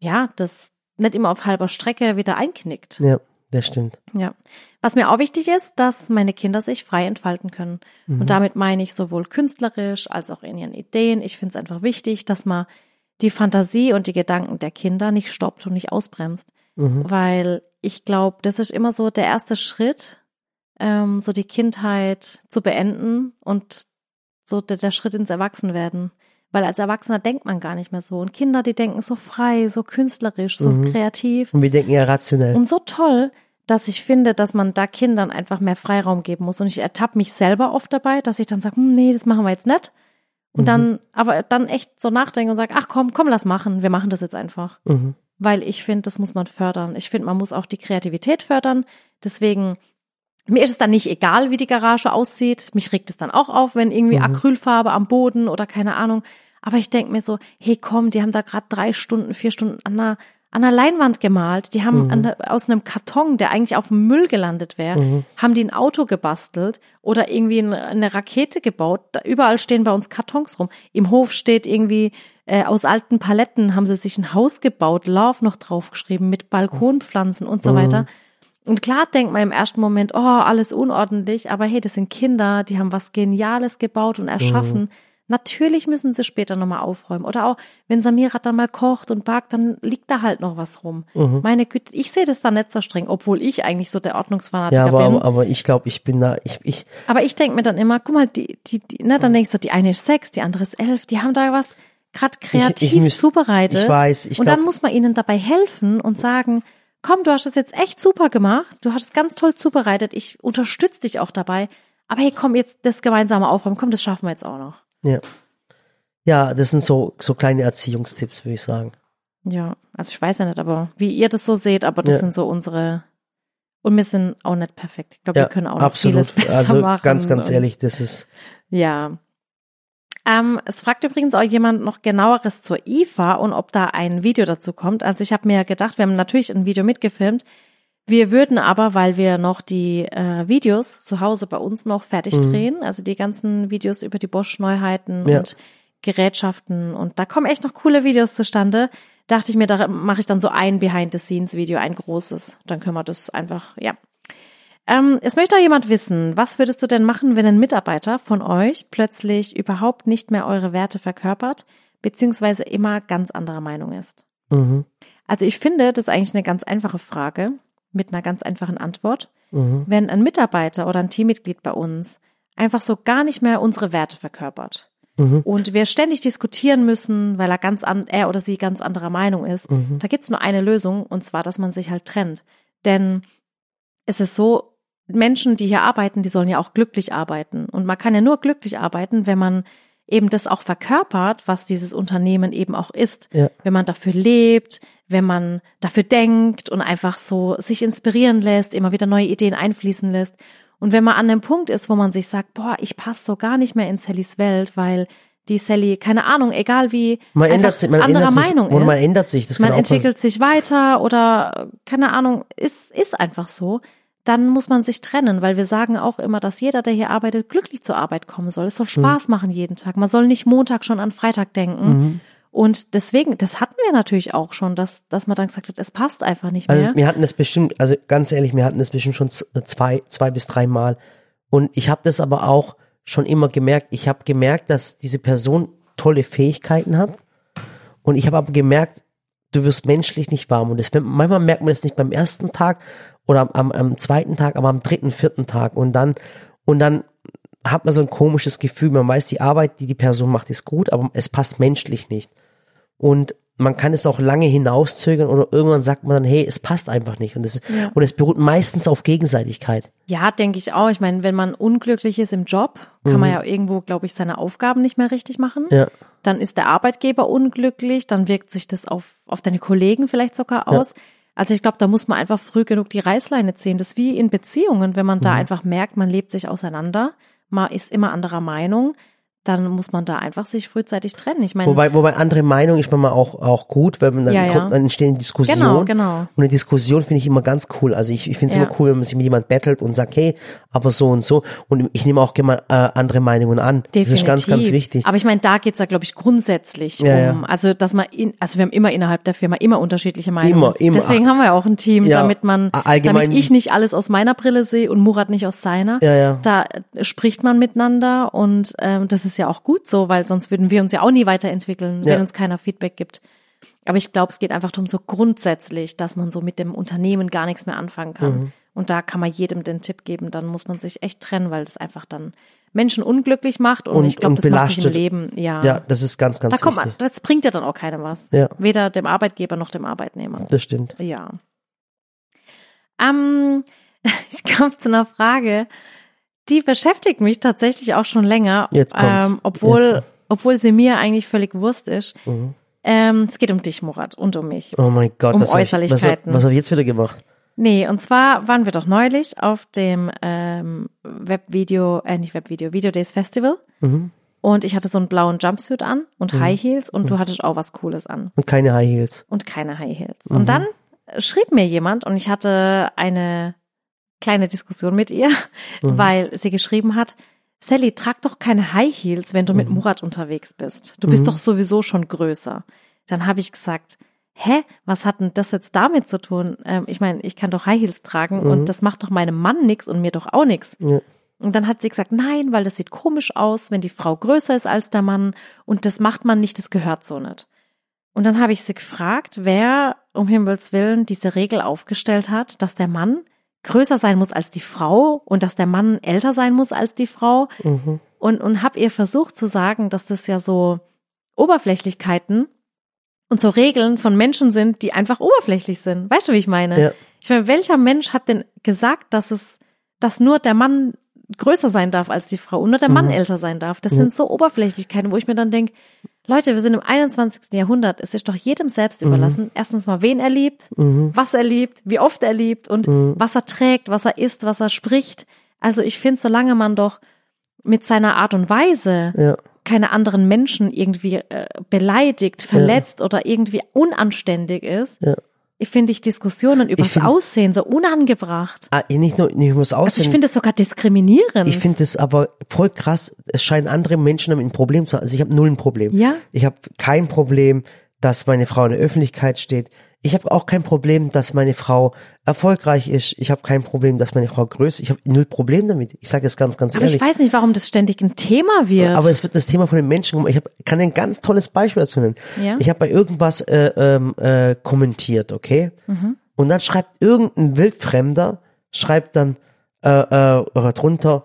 ja, das nicht immer auf halber Strecke wieder einknickt. Ja, das stimmt. Ja. Was mir auch wichtig ist, dass meine Kinder sich frei entfalten können. Mhm. Und damit meine ich sowohl künstlerisch als auch in ihren Ideen. Ich finde es einfach wichtig, dass man die Fantasie und die Gedanken der Kinder nicht stoppt und nicht ausbremst. Mhm. Weil ich glaube, das ist immer so der erste Schritt, ähm, so die Kindheit zu beenden und so der, der Schritt ins Erwachsenwerden. Weil als Erwachsener denkt man gar nicht mehr so. Und Kinder, die denken so frei, so künstlerisch, so Mhm. kreativ. Und wir denken ja rationell. Und so toll, dass ich finde, dass man da Kindern einfach mehr Freiraum geben muss. Und ich ertappe mich selber oft dabei, dass ich dann sage, hm, nee, das machen wir jetzt nicht. Und dann, aber dann echt so nachdenken und sage, ach komm, komm, lass machen. Wir machen das jetzt einfach. Mhm. Weil ich finde, das muss man fördern. Ich finde, man muss auch die Kreativität fördern. Deswegen, mir ist es dann nicht egal, wie die Garage aussieht. Mich regt es dann auch auf, wenn irgendwie Acrylfarbe am Boden oder keine Ahnung. Aber ich denke mir so, hey komm, die haben da gerade drei Stunden, vier Stunden an einer, an einer Leinwand gemalt. Die haben an, der- aus einem Karton, der eigentlich auf dem Müll gelandet wäre, haben die ein Auto gebastelt oder irgendwie eine, eine Rakete gebaut. Da, überall stehen bei uns Kartons rum. Im Hof steht irgendwie äh, aus alten Paletten haben sie sich ein Haus gebaut, Love noch draufgeschrieben mit Balkonpflanzen und so weiter. Und klar denkt man im ersten Moment, oh, alles unordentlich, aber hey, das sind Kinder, die haben was Geniales gebaut und erschaffen. Natürlich müssen sie später nochmal aufräumen. Oder auch, wenn Samira dann mal kocht und backt, dann liegt da halt noch was rum. Meine Güte, ich sehe das da nicht so streng, obwohl ich eigentlich so der Ordnungsfanatiker Ja, aber, bin. aber, aber ich glaube, ich bin da, ich, ich, Aber ich denke mir dann immer, guck mal, die, die, die ne, dann denkst du, die eine ist sechs, die andere ist elf, die haben da was gerade kreativ ich müsst- zubereitet. ich weiß, ich und dann glaub- muss man ihnen dabei helfen und sagen, komm, du hast es jetzt echt super gemacht, du hast es ganz toll zubereitet, ich unterstütze dich auch dabei, aber hey, komm, jetzt das gemeinsame Aufräumen, komm, das schaffen wir jetzt auch noch. Ja. Ja, das sind so, so kleine Erziehungstipps, würde ich sagen. Ja, also ich weiß ja nicht, aber wie ihr das so seht, aber das Ja. sind so unsere und wir sind auch nicht perfekt. Ich glaube, Ja, wir können auch absolut. vieles besser Also machen. ganz, ganz und- ehrlich, das ist, Ja. Ähm, es fragt übrigens auch jemand noch genaueres zur IFA und ob da ein Video dazu kommt. Also ich habe mir gedacht, wir haben natürlich ein Video mitgefilmt. Wir würden aber, weil wir noch die äh, Videos zu Hause bei uns noch fertig Mhm. drehen, also die ganzen Videos über die Bosch-Neuheiten Ja. und Gerätschaften und da kommen echt noch coole Videos zustande. Dachte ich mir, da mache ich dann so ein Behind-the-Scenes-Video, ein großes. Dann können wir das einfach, ja, ähm, es möchte auch jemand wissen, was würdest du denn machen, wenn ein Mitarbeiter von euch plötzlich überhaupt nicht mehr eure Werte verkörpert, beziehungsweise immer ganz anderer Meinung ist? mhm, Also ich finde, das ist eigentlich eine ganz einfache Frage mit einer ganz einfachen Antwort. mhm, Wenn ein Mitarbeiter oder ein Teammitglied bei uns einfach so gar nicht mehr unsere Werte verkörpert mhm, und wir ständig diskutieren müssen, weil er ganz an, er oder sie ganz anderer Meinung ist, mhm, da gibt's nur eine Lösung und zwar, dass man sich halt trennt. Denn es ist so, Menschen, die hier arbeiten, die sollen ja auch glücklich arbeiten. Und man kann ja nur glücklich arbeiten, wenn man eben das auch verkörpert, was dieses Unternehmen eben auch ist. Ja. Wenn man dafür lebt, wenn man dafür denkt und einfach so sich inspirieren lässt, immer wieder neue Ideen einfließen lässt. Und wenn man an dem Punkt ist, wo man sich sagt, boah, ich passe so gar nicht mehr in Sallys Welt, weil die Sally, keine Ahnung, egal wie Man ändert sich, man anderer ändert sich, Meinung und ist man ändert sich, das man kann auch entwickelt sich weiter oder keine Ahnung, ist, ist einfach so, dann muss man sich trennen, weil wir sagen auch immer, dass jeder, der hier arbeitet, glücklich zur Arbeit kommen soll. Es soll Spaß machen jeden Tag. Man soll nicht Montag schon an Freitag denken. Mhm. Und deswegen, das hatten wir natürlich auch schon, dass, dass man dann gesagt hat, es passt einfach nicht mehr. Also wir hatten das bestimmt, also ganz ehrlich, wir hatten das bestimmt schon z- zwei, zwei bis drei Mal. Und ich habe das aber auch schon immer gemerkt. Ich habe gemerkt, dass diese Person tolle Fähigkeiten hat. Und ich habe aber gemerkt, du wirst menschlich nicht warm. Und das, manchmal merkt man das nicht beim ersten Tag oder am, am, zweiten Tag, aber am dritten, vierten Tag. Und dann, und dann hat man so ein komisches Gefühl. Man weiß, die Arbeit, die die Person macht, ist gut, aber es passt menschlich nicht. Und man kann es auch lange hinauszögern oder irgendwann sagt man dann, hey, es passt einfach nicht. Und es, Ja. und es beruht meistens auf Gegenseitigkeit. Ja, denke ich auch. Ich meine, wenn man unglücklich ist im Job, kann man ja irgendwo, glaube ich, seine Aufgaben nicht mehr richtig machen. Mhm. Ja. Dann ist der Arbeitgeber unglücklich, dann wirkt sich das auf, auf deine Kollegen vielleicht sogar aus. Also ich glaube, da muss man einfach früh genug die Reißleine ziehen. Das ist wie in Beziehungen, wenn man da Mhm. einfach merkt, man lebt sich auseinander, man ist immer anderer Meinung, dann muss man da einfach sich frühzeitig trennen. Ich meine, Wobei, wobei andere Meinung ist manchmal auch, auch gut, weil man dann Ja, ja. kommt, dann entstehen Diskussionen. Genau, genau. Und eine Diskussion finde ich immer ganz cool. Also ich, ich finde es Ja. immer cool, wenn man sich mit jemand battelt und sagt, hey, aber so und so. Und ich nehme auch gerne äh, andere Meinungen an. Definitiv. Das ist ganz, ganz wichtig. Aber ich meine, da geht's ja, glaube ich, grundsätzlich um, also dass man, in, also wir haben immer innerhalb der Firma immer unterschiedliche Meinungen. Immer, immer. Deswegen haben wir ja auch ein Team, damit man, allgemein- damit ich nicht alles aus meiner Brille sehe und Murat nicht aus seiner. Ja, ja. Da spricht man miteinander und ähm, das ist ja auch gut so, weil sonst würden wir uns ja auch nie weiterentwickeln, Ja. wenn uns keiner Feedback gibt. Aber ich glaube, es geht einfach darum, so grundsätzlich, dass man so mit dem Unternehmen gar nichts mehr anfangen kann. Mhm. Und da kann man jedem den Tipp geben, dann muss man sich echt trennen, weil das einfach dann Menschen unglücklich macht und, Und- ich glaube, das macht sich im belastet. Leben, ja. Ja, das ist ganz, ganz da kommt wichtig. man, das bringt ja dann auch keinem was. Ja. Weder dem Arbeitgeber noch dem Arbeitnehmer. Das stimmt. Ja. Ähm, ich komme zu einer Frage, die beschäftigt mich tatsächlich auch schon länger. Jetzt kommt's. Ähm, obwohl, Jetzt. obwohl sie mir eigentlich völlig Wurst ist. Mhm. Ähm, es geht um dich, Murat, und um mich. Oh mein Gott, Um was habe ich, was, hab- Äußerlichkeiten. was hab ich jetzt wieder gemacht? Nee, und zwar waren wir doch neulich auf dem ähm, Webvideo, äh, nicht Webvideo, Video Days Festival. Mhm. Und ich hatte so einen blauen Jumpsuit an und High Heels und du hattest auch was Cooles an. Und keine High Heels. und keine High Heels. Mhm. Und dann schrieb mir jemand und ich hatte eine kleine Diskussion mit ihr, Mhm. weil sie geschrieben hat, Sally, trag doch keine High Heels, wenn du mit Murat unterwegs bist. Du bist Mhm. doch sowieso schon größer. Dann habe ich gesagt, hä, was hat denn das jetzt damit zu tun? Ähm, ich meine, ich kann doch High Heels tragen Mhm. und das macht doch meinem Mann nix und mir doch auch nix. Ja. Und dann hat sie gesagt, nein, weil das sieht komisch aus, wenn die Frau größer ist als der Mann und das macht man nicht, das gehört so nicht. Und dann habe ich sie gefragt, wer um Himmels Willen diese Regel aufgestellt hat, dass der Mann größer sein muss als die Frau und dass der Mann älter sein muss als die Frau. Mhm. Und, und habe ihr versucht zu sagen, dass das ja so Oberflächlichkeiten und so Regeln von Menschen sind, die einfach oberflächlich sind. Weißt du, wie ich meine? Ja. Ich meine, welcher Mensch hat denn gesagt, dass es, dass nur der Mann größer sein darf als die Frau und nur der Mann älter sein darf? Das sind so Oberflächlichkeiten, wo ich mir dann denke, Leute, wir sind im 21. Jahrhundert. Es ist doch jedem selbst überlassen. Erstens mal, wen er liebt, was er liebt, wie oft er liebt und was er trägt, was er isst, was er spricht. Also ich finde, solange man doch mit seiner Art und Weise Ja. keine anderen Menschen irgendwie äh, beleidigt, verletzt oder irgendwie unanständig ist, Ja. Ich finde ich Diskussionen über das find- Aussehen so unangebracht. Ah, nicht nur, nicht nur das Also Aussehen. ich finde es sogar diskriminierend. Ich finde es aber voll krass. Es scheinen andere Menschen damit ein Problem zu haben. Also ich habe null ein Problem. Ja. Ich habe kein Problem, dass meine Frau in der Öffentlichkeit steht. Ich habe auch kein Problem, dass meine Frau erfolgreich ist. Ich habe kein Problem, dass meine Frau größer ist. Ich habe null Problem damit. Ich sage das ganz, ganz aber ehrlich. ich weiß nicht, warum das ständig ein Thema wird. Aber es wird das Thema von den Menschen. Ich hab, kann ein ganz tolles Beispiel dazu nennen. Ja. Ich habe bei irgendwas äh, ähm, äh, kommentiert, okay? Mhm. Und dann schreibt irgendein Wildfremder, schreibt dann äh, äh, drunter,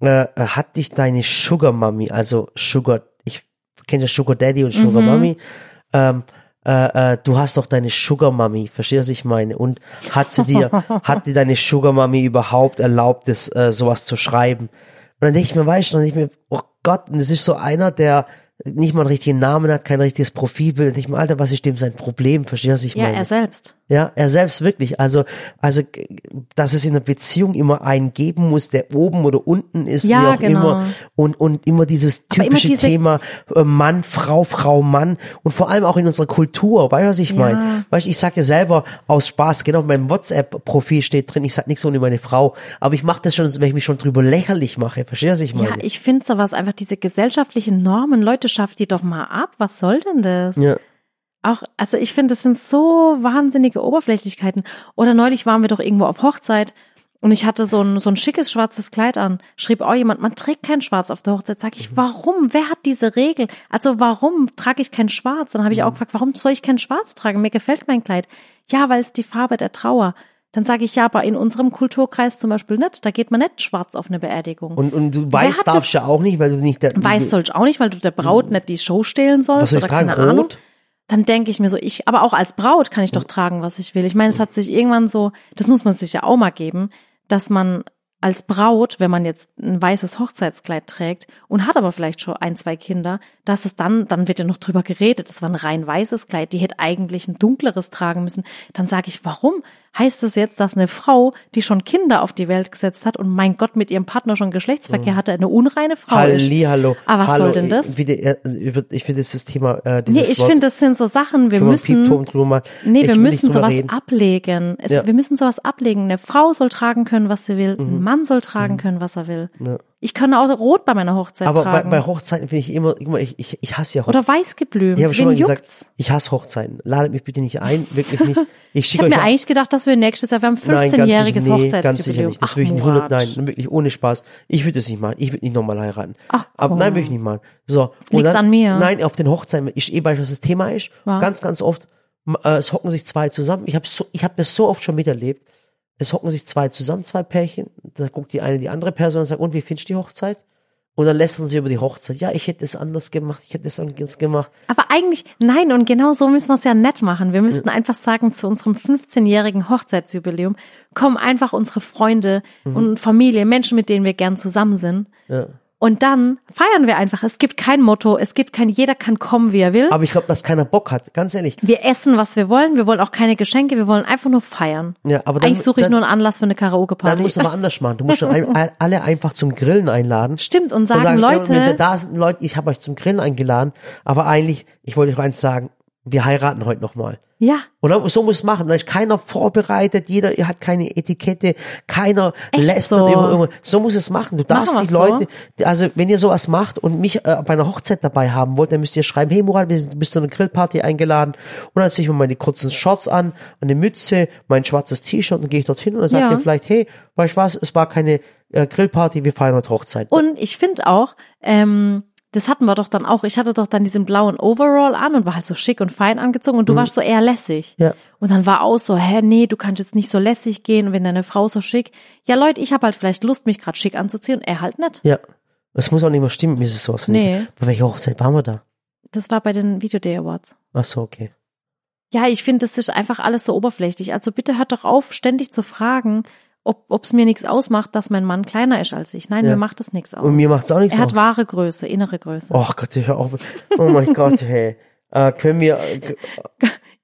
äh, äh, hat dich deine Sugar Mummy, also Sugar, ich kenne ja Sugar Daddy und Sugar Mhm. Mummy, ähm, äh, äh, du hast doch deine Sugar Mummy, verstehst du, was ich meine? Und hat sie dir, hat dir deine Sugar Mummy überhaupt erlaubt, das, äh, sowas zu schreiben? Und dann denke ich mir, weißt du, dann denke ich mir, oh Gott, und das ist so einer, der nicht mal einen richtigen Namen hat, kein richtiges Profilbild. Und ich mir, Alter, was ist dem sein Problem? Verstehst du, was ich ja, meine? er selbst. Ja, er selbst wirklich. Also, also, dass es in einer Beziehung immer einen geben muss, der oben oder unten ist, Ja, wie auch genau. immer. Und, und immer dieses Aber immer typische diese- Thema äh, Mann, Frau, Frau, Mann. Und vor allem auch in unserer Kultur. Weißt du, was ich Ja. meine? Weißt du, ich sag ja selber aus Spaß, genau, in meinem WhatsApp-Profil steht drin, ich sag nichts ohne meine Frau. Aber ich mache das schon, wenn ich mich schon drüber lächerlich mache. Verstehst du, was ich meine? Ja, ich finde sowas einfach, diese gesellschaftlichen Normen, Leute, schafft die doch mal ab. Was soll denn das? ja. Auch, also ich finde, das sind so wahnsinnige Oberflächlichkeiten. Oder neulich waren wir doch irgendwo auf Hochzeit und ich hatte so ein, so ein schickes schwarzes Kleid an. Schrieb auch jemand, man trägt kein Schwarz auf der Hochzeit. Sag ich, warum? Wer hat diese Regel? Also warum trage ich kein Schwarz? Dann habe ich auch gefragt, warum soll ich kein Schwarz tragen? Mir gefällt mein Kleid. Ja, weil es die Farbe der Trauer. Dann sage ich, ja, aber in unserem Kulturkreis zum Beispiel nicht. Da geht man nicht schwarz auf eine Beerdigung. Und, und du hat darfst ja auch nicht, weil du nicht der, Weiß soll ich auch nicht, weil du der Braut nicht die Show stehlen sollst Was soll ich oder tragen? keine Ahnung. Dann denke ich mir so, ich, aber auch als Braut kann ich doch tragen, was ich will. Ich meine, es hat sich irgendwann so, das muss man sich ja auch mal geben, dass man als Braut, wenn man jetzt ein weißes Hochzeitskleid trägt und hat aber vielleicht schon ein, zwei Kinder, dass es dann, dann wird ja noch drüber geredet, das war ein rein weißes Kleid, die hätte eigentlich ein dunkleres tragen müssen. Dann sage ich, warum? Heißt das jetzt, dass eine Frau, die schon Kinder auf die Welt gesetzt hat und mein Gott mit ihrem Partner schon Geschlechtsverkehr hatte, eine unreine Frau ist? Halli, hallo. Aber was hallo, soll denn das? Ich, äh, ich finde das ist das Thema, äh, Nee, dieses ich Wort- finde, das sind so Sachen, wir müssen, machen. nee, Ich wir müssen sowas reden. ablegen. Es, Ja. Wir müssen sowas ablegen. Eine Frau soll tragen können, was sie will. Ein Mann soll tragen können, was er will. Mhm. Ja. Ich kann auch rot bei meiner Hochzeit Aber bei, tragen. bei Hochzeiten finde ich immer, immer ich, ich, ich hasse ja Hochzeiten. Oder weiß geblümt. Ich habe schon mal gesagt, juckt's? ich hasse Hochzeiten. Ladet mich bitte nicht ein, wirklich nicht. Ich Ich habe mir eigentlich gedacht, dass wir nächstes Jahr, wir haben Nein, ganz 15-jähriges sicher, nee, ganz sicher Hochzeitsjubiläum. nicht. Das Ach, will ich nicht Murat. 100, nein, wirklich ohne Spaß. Ich würde das nicht machen. Ich würde nicht nochmal heiraten. Ach, Aber komm. nein, würde ich nicht machen. So. und Liegt's dann, an mir? Nein, auf den Hochzeiten ist eh beispielsweise das Thema ist. Was? Ganz, ganz oft, äh, es hocken sich zwei zusammen. Ich habe so, ich habe das so oft schon miterlebt. Es hocken sich zwei zusammen, zwei Pärchen. Da guckt die eine die andere Person und sagt, und wie findest du die Hochzeit? Und dann lästern sie über die Hochzeit. Ja, ich hätte es anders gemacht, ich hätte es anders gemacht. Aber eigentlich, nein, und genau so müssen wir es ja nett machen. Wir müssten einfach sagen, zu unserem 15-jährigen Hochzeitsjubiläum kommen einfach unsere Freunde und Familie, Menschen, mit denen wir gern zusammen sind. Mhm. Ja. Und dann feiern wir einfach. Es gibt kein Motto, es gibt kein, jeder kann kommen, wie er will. Aber ich glaube, dass keiner Bock hat, ganz ehrlich. Wir essen, was wir wollen. Wir wollen auch keine Geschenke. Wir wollen einfach nur feiern. Ja, aber dann, Eigentlich suche ich dann, nur einen Anlass für eine Dann Karaoke-Party. musst du aber anders machen. Du musst dann all- alle einfach zum Grillen einladen. Stimmt, und Und sagen, sagen, ja, wenn sie Leute, da sind, Leute, ich habe euch zum Grillen eingeladen, aber eigentlich, ich wollte euch eins sagen, wir heiraten heute nochmal. ja, Und dann, so muss es machen. Da ist keiner vorbereitet, jeder hat keine Etikette, keiner Echt lästert so? über irgendwo. So muss es machen. Du darfst Machen die so? Leute, die- also wenn ihr sowas macht und mich äh, bei einer Hochzeit dabei haben wollt, dann müsst ihr schreiben, hey Murat, wir bist zu einer Grillparty eingeladen und dann ziehe ich mir meine kurzen Shorts an, eine Mütze, mein schwarzes T-Shirt und gehe ich dorthin und dann sagt Ja. ihr vielleicht, hey, weißt du was, es war keine äh, Grillparty, wir feiern heute Hochzeit. Und ich finde auch, ähm, das hatten wir doch dann auch. Ich hatte doch dann diesen blauen Overall an und war halt so schick und fein angezogen und du warst so eher lässig. Mhm. Ja. Und dann war auch so, hä, nee, du kannst jetzt nicht so lässig gehen, wenn deine Frau so schick. Ja, Leute, ich habe halt vielleicht Lust, mich gerade schick anzuziehen und er halt nicht. Ja. Es muss auch nicht mehr stimmen, mir ist es sowas. Nee. Bei welcher Hochzeit waren wir da? Das war bei den Video Day Awards. Ach so, okay. Ja, ich finde, das ist einfach alles so oberflächlich. Also bitte hört doch auf, ständig zu fragen, ob es mir nichts ausmacht, dass mein Mann kleiner ist als ich. Nein, Ja. mir macht das nichts aus. Und mir macht's auch nichts er hat aus. wahre Größe, innere Größe. Oh Gott, hör auf. Oh mein Gott, hey. Äh, können wir, äh,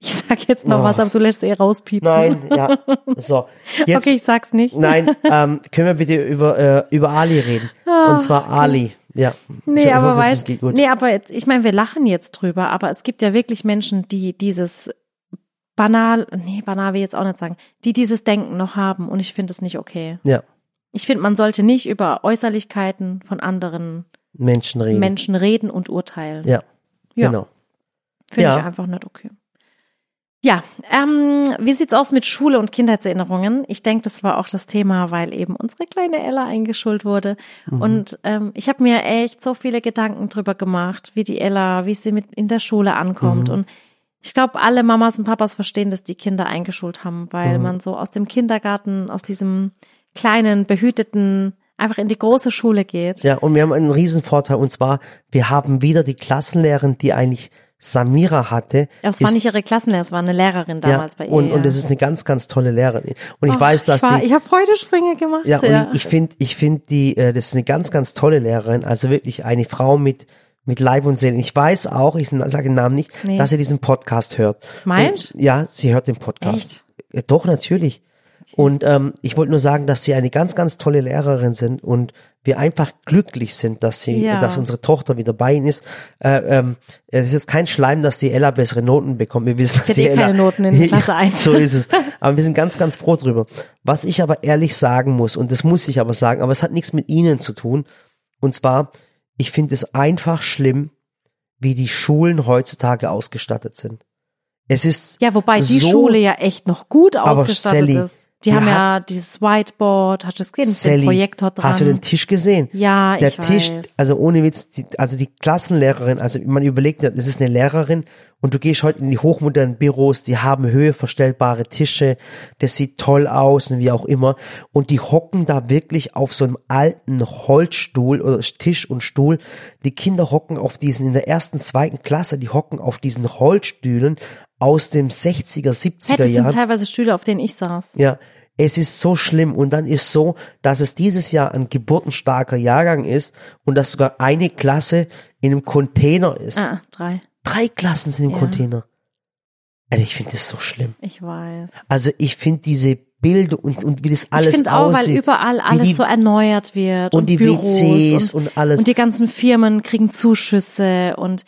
Ich sag jetzt noch Oh. was, aber du lässt eh rauspiepsen. nein, ja, so. Jetzt, okay, ich sag's nicht. nein, ähm, können wir bitte über, äh, über Ali reden? Und zwar Ali, ja. Ah, Nee, Ich aber hoffe, es weißt, nee, aber jetzt, ich meine, wir lachen jetzt drüber, aber es gibt ja wirklich Menschen, die dieses banal, nee, banal will ich jetzt auch nicht sagen, die dieses Denken noch haben und ich finde es nicht okay. Ja, Ich finde, man sollte nicht über Äußerlichkeiten von anderen Menschen reden. Menschen reden und urteilen. Ja, Ja. genau. Finde Ja. ich einfach nicht okay. Ja, ähm, wie sieht's aus mit Schule und Kindheitserinnerungen? Ich denke, das war auch das Thema, weil eben unsere kleine Ella eingeschult wurde. Mhm. Und ähm, ich habe mir echt so viele Gedanken drüber gemacht, wie die Ella, wie sie mit in der Schule ankommt. Mhm. Und ich glaube, alle Mamas und Papas verstehen, dass die Kinder eingeschult haben, weil Mhm. man so aus dem Kindergarten, aus diesem kleinen, behüteten, einfach in die große Schule geht. Ja, und wir haben einen riesen Vorteil und zwar, wir haben wieder die Klassenlehrerin, die eigentlich Samira hatte. Ja, es war ist- nicht ihre Klassenlehrerin, es war eine Lehrerin damals bei ihr. und, und ja. es ist eine ganz, ganz tolle Lehrerin. Und ich Oh, weiß, dass ich war, sie, ich habe heute Sprünge gemacht. ja, und ich, ich finde, ich finde die, äh, das ist eine ganz, ganz tolle Lehrerin, also wirklich eine Frau mit, mit Leib und Seele. Ich weiß auch, ich sage den Namen nicht, Nee. dass sie diesen Podcast hört. Meinst? Und, ja, sie hört den Podcast. Echt? Ja, doch, natürlich. Und ähm, ich wollte nur sagen, dass sie eine ganz, ganz tolle Lehrerin sind und wir einfach glücklich sind, dass sie, Ja. dass unsere Tochter wieder bei ihnen ist. Äh, ähm, es ist jetzt kein Schleim, dass die Ella bessere Noten bekommt. Wir wissen, dass die eh Ella keine Noten in Klasse eins. so ist es. Aber wir sind ganz, ganz froh drüber. Was ich aber ehrlich sagen muss, und das muss ich aber sagen, aber es hat nichts mit Ihnen zu tun. Und zwar, ich finde es einfach schlimm, wie die Schulen heutzutage ausgestattet sind. Es ist Ja, wobei die so, Schule ja echt noch gut ausgestattet Sally, ist. Die wir haben ja dieses Whiteboard, hast du das gesehen, Sally, dem Projektor dran. Hast du den Tisch gesehen? Ja, Der ich Tisch, weiß. also ohne Witz, die, also die Klassenlehrerin, also man überlegt, ja, das ist eine Lehrerin und du gehst heute in die hochmodernen Büros, die haben höheverstellbare Tische, das sieht toll aus und wie auch immer und die hocken da wirklich auf so einem alten Holzstuhl oder Tisch und Stuhl. Die Kinder hocken auf diesen, in der ersten, zweiten Klasse, die hocken auf diesen Holzstühlen aus dem 60er, 70er Hey, das sind Jahren. teilweise Stühle, auf denen ich saß. Ja, es ist so schlimm und dann ist so, dass es dieses Jahr ein geburtenstarker Jahrgang ist und dass sogar eine Klasse in einem Container ist. Ah, drei. Drei Klassen sind im Ja. Container. Also ich finde das so schlimm. Ich weiß. Also ich finde diese Bilder und, und wie das ich alles finde auch, weil aussieht. überall alles die, so erneuert wird. und Und, die Büros WCs und, und alles. Und die ganzen Firmen kriegen Zuschüsse und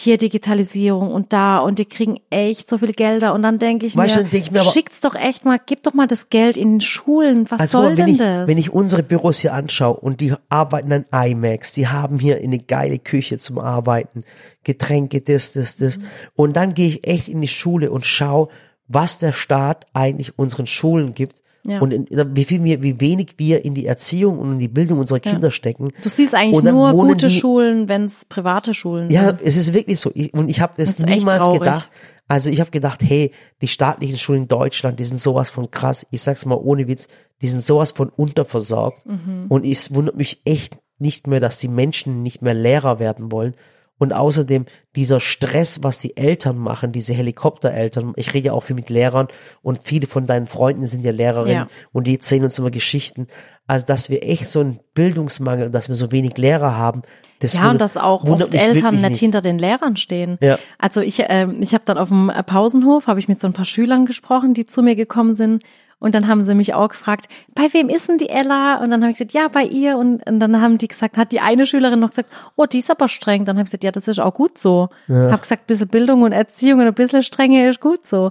hier Digitalisierung und da und die kriegen echt so viel Gelder und dann denke ich Weißt mir, denk ich mir aber- schickt's doch echt mal, gib doch mal das Geld in den Schulen. Was Also soll wenn denn ich, das? wenn ich unsere Büros hier anschaue und die arbeiten an IMAX, die haben hier eine geile Küche zum Arbeiten, Getränke, das, das, das. Mhm. Und dann gehe ich echt in die Schule und schaue, was der Staat eigentlich unseren Schulen gibt Ja. und in, wie viel wir, wie wenig wir in die Erziehung und in die Bildung unserer Kinder stecken. du siehst eigentlich nur gute die- Schulen, wenn's private Schulen Ja, sind. es ist wirklich so. Ich, und ich habe das, Das niemals gedacht. Also ich habe gedacht, hey, die staatlichen Schulen in Deutschland, die sind sowas von krass. Ich sag's mal ohne Witz, die sind sowas von unterversorgt. Mhm. Und es wundert mich echt nicht mehr, dass die Menschen nicht mehr Lehrer werden wollen. Und außerdem dieser Stress, was die Eltern machen, diese Helikoptereltern. Ich rede ja auch viel mit Lehrern und viele von deinen Freunden sind ja Lehrerinnen Ja. und die erzählen uns immer Geschichten. Also, dass wir echt so einen Bildungsmangel, dass wir so wenig Lehrer haben. Das Ja, und dass auch oft Eltern nicht, nicht. hinter den Lehrern stehen. Ja. Also ich, ähm, ich habe dann auf dem äh, Pausenhof, habe ich mit so ein paar Schülern gesprochen, die zu mir gekommen sind. Und dann haben sie mich auch gefragt, bei wem ist denn die Ella? Und dann habe ich gesagt, ja, bei ihr. Und, und dann haben die gesagt, hat die eine Schülerin noch gesagt, oh, die ist aber streng. Dann habe ich gesagt, ja, das ist auch gut so. Ja. Hab gesagt, ein bisschen Bildung und Erziehung und ein bisschen Strenge ist gut so.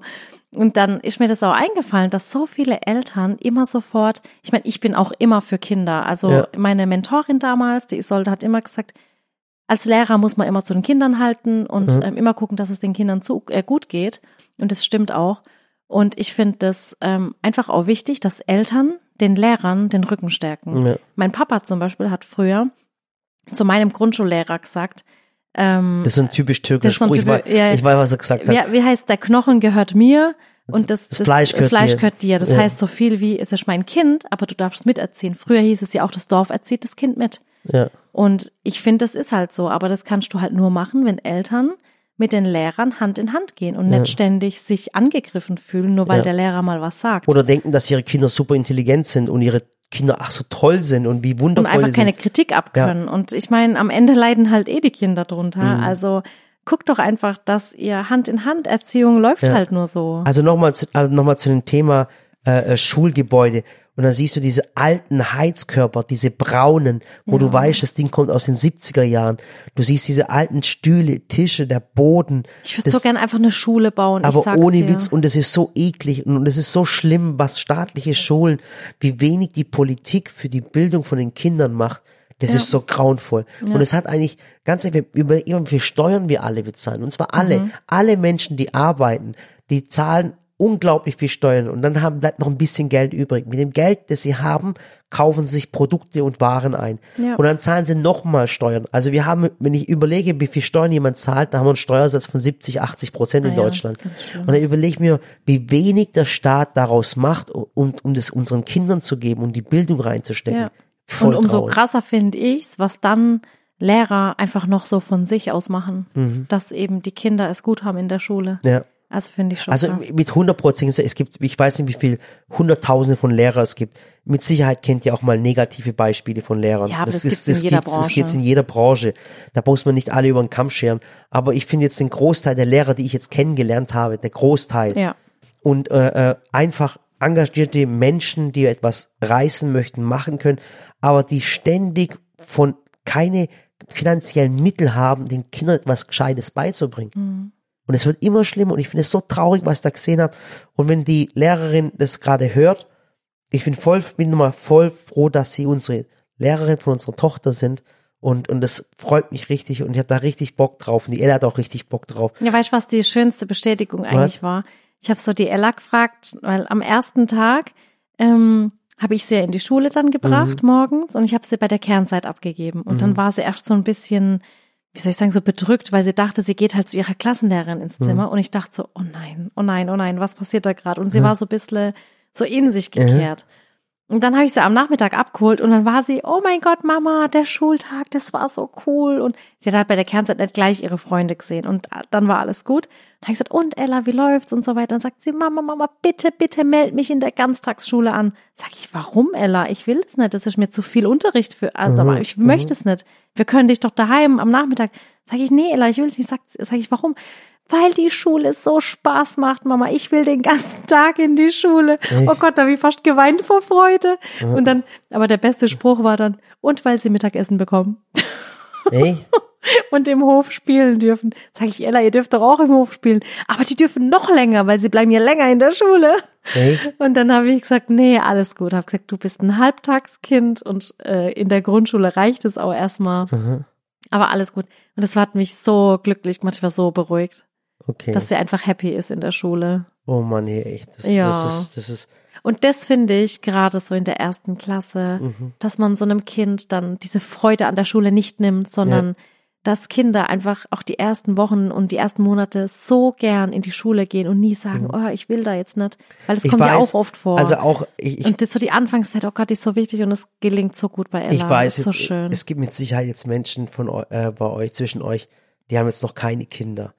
Und dann ist mir das auch eingefallen, dass so viele Eltern immer sofort, ich meine, ich bin auch immer für Kinder. Also Ja. meine Mentorin damals, die Isolde, hat immer gesagt, als Lehrer muss man immer zu den Kindern halten und Mhm. ähm, immer gucken, dass es den Kindern zu, äh, gut geht. Und das stimmt auch. Und ich finde das ähm, einfach auch wichtig, dass Eltern den Lehrern den Rücken stärken. Ja. Mein Papa zum Beispiel hat früher zu meinem Grundschullehrer gesagt, ähm, Das ist ein typisch Das ein Spruch. Ich, typisch- weiß, ja. ich weiß, was er gesagt hat. wie, wie heißt, der Knochen gehört mir und das, Das Fleisch gehört dir. gehört dir. Das Ja. heißt so viel wie, es ist mein Kind, aber du darfst miterziehen. Früher hieß es ja auch, das Dorf erzieht das Kind mit. Ja. Und ich finde, das ist halt so, aber das kannst du halt nur machen, wenn Eltern mit den Lehrern Hand in Hand gehen und nicht ständig sich angegriffen fühlen, nur weil Ja. der Lehrer mal was sagt. Oder denken, dass ihre Kinder super intelligent sind und ihre Kinder ach so toll sind und wie und wundervoll einfach die keine sind. Kritik abkönnen. Und ich meine, am Ende leiden halt eh die Kinder drunter. Mhm. Also guckt doch einfach, dass ihr Hand in Hand Erziehung läuft Ja. halt nur so. Also nochmal zu, also noch mal zu dem Thema äh, äh, Schulgebäude. Und da siehst du diese alten Heizkörper, diese braunen, wo du weißt, das Ding kommt aus den 70er Jahren. Du siehst diese alten Stühle, Tische, der Boden. Ich würde so gern einfach eine Schule bauen. aber ohne dir. Witz und es ist so eklig und es ist so schlimm, was staatliche Schulen, wie wenig die Politik für die Bildung von den Kindern macht. Das ist so grauenvoll. Und es hat eigentlich, ganz ehrlich, wir überlegen, wie viel Steuern wir alle bezahlen. Und zwar alle, Mhm. alle Menschen, die arbeiten, die zahlen unglaublich viel Steuern und dann haben, bleibt noch ein bisschen Geld übrig. Mit dem Geld, das sie haben, kaufen sie sich Produkte und Waren ein. Ja. Und dann zahlen sie nochmal Steuern. Also wir haben, wenn ich überlege, wie viel Steuern jemand zahlt, da haben wir einen Steuersatz von 70, 80 Prozent in Ah ja, Deutschland. schlimm. Und dann überlege ich mir, wie wenig der Staat daraus macht, um, um das unseren Kindern zu geben und die Bildung reinzustecken. Ja. Voll und umso traurig. krasser finde ich's, was dann Lehrer einfach noch so von sich aus machen, dass eben die Kinder es gut haben in der Schule. Mhm. Ja. Also finde ich schon Also krass. mit 100 Prozent, es gibt, ich weiß nicht, wie viel, Hunderttausende von Lehrern es gibt. Mit Sicherheit kennt ihr auch mal negative Beispiele von Lehrern. Ja, aber das gibt's in jeder gibt's, Das gibt's in jeder Branche. Da muss man nicht alle über den Kamm scheren. Aber ich finde jetzt den Großteil der Lehrer, die ich jetzt kennengelernt habe, der Großteil, Ja. und äh, äh, einfach engagierte Menschen, die etwas reißen möchten, machen können, aber die ständig von keine finanziellen Mittel haben, den Kindern etwas Gescheites beizubringen. Und es wird immer schlimmer und ich finde es so traurig, was ich da gesehen habe. Und wenn die Lehrerin das gerade hört, ich bin voll, bin mal voll froh, dass sie unsere Lehrerin von unserer Tochter sind. Und, und das freut mich richtig und ich habe da richtig Bock drauf. Und die Ella hat auch richtig Bock drauf. Ja, weißt du, was die schönste Bestätigung eigentlich war? Ich habe so die Ella gefragt, weil am ersten Tag ähm, habe ich sie ja in die Schule dann gebracht Mhm. morgens und ich habe sie bei der Kernzeit abgegeben. Und dann war sie erst so ein bisschen, wie soll ich sagen, so bedrückt, weil sie dachte, sie geht halt zu ihrer Klassenlehrerin ins Zimmer. Mhm. Und ich dachte so, oh nein, oh nein, oh nein, was passiert da gerade? Und sie war so ein bisschen so in sich gekehrt. Und dann habe ich sie am Nachmittag abgeholt und dann war sie, oh mein Gott, Mama, der Schultag, das war so cool. Und sie hat halt bei der Kernzeit nicht gleich ihre Freunde gesehen und dann war alles gut. Dann habe ich gesagt, und Ella, wie läuft's und so weiter. Dann sagt sie, Mama, Mama, bitte, bitte meld mich in der Ganztagsschule an. Sag ich, warum, Ella? Ich will das nicht. Das ist mir zu viel Unterricht für, also Mhm, ich möchte es nicht. Wir können dich doch daheim am Nachmittag. Sag ich, nee, Ella, ich will es nicht. Sag, sag ich, warum? Weil die Schule so Spaß macht, Mama. Ich will den ganzen Tag in die Schule. Oh Gott, da habe ich fast geweint vor Freude. Und dann, aber der beste Spruch war dann, und weil sie Mittagessen bekommen Echt? und im Hof spielen dürfen. Sag ich, Ella, ihr dürft doch auch im Hof spielen. Aber die dürfen noch länger, weil sie bleiben ja länger in der Schule. Echt? Und dann habe ich gesagt, nee, alles gut. Habe gesagt, du bist ein Halbtagskind und äh, in der Grundschule reicht es auch erstmal. Mhm. Aber alles gut. Und das hat mich so glücklich gemacht. Ich war so beruhigt, Okay. dass sie einfach happy ist in der Schule. Oh Mann, hey, echt. Das, Ja. das ist, das ist, Und das finde ich gerade so in der ersten Klasse, Mhm. dass man so einem Kind dann diese Freude an der Schule nicht nimmt, sondern dass Kinder einfach auch die ersten Wochen und die ersten Monate so gern in die Schule gehen und nie sagen, oh, ich will da jetzt nicht. Weil das Mhm. Ich kommt ja weiß, auch oft vor. Also auch, ich, ich, und das so die Anfangszeit, oh Gott, die ist so wichtig und es gelingt so gut bei Ella. ich weiß so jetzt, schön. es gibt mit Sicherheit jetzt Menschen von äh, bei euch, zwischen euch, die haben jetzt noch keine Kinder.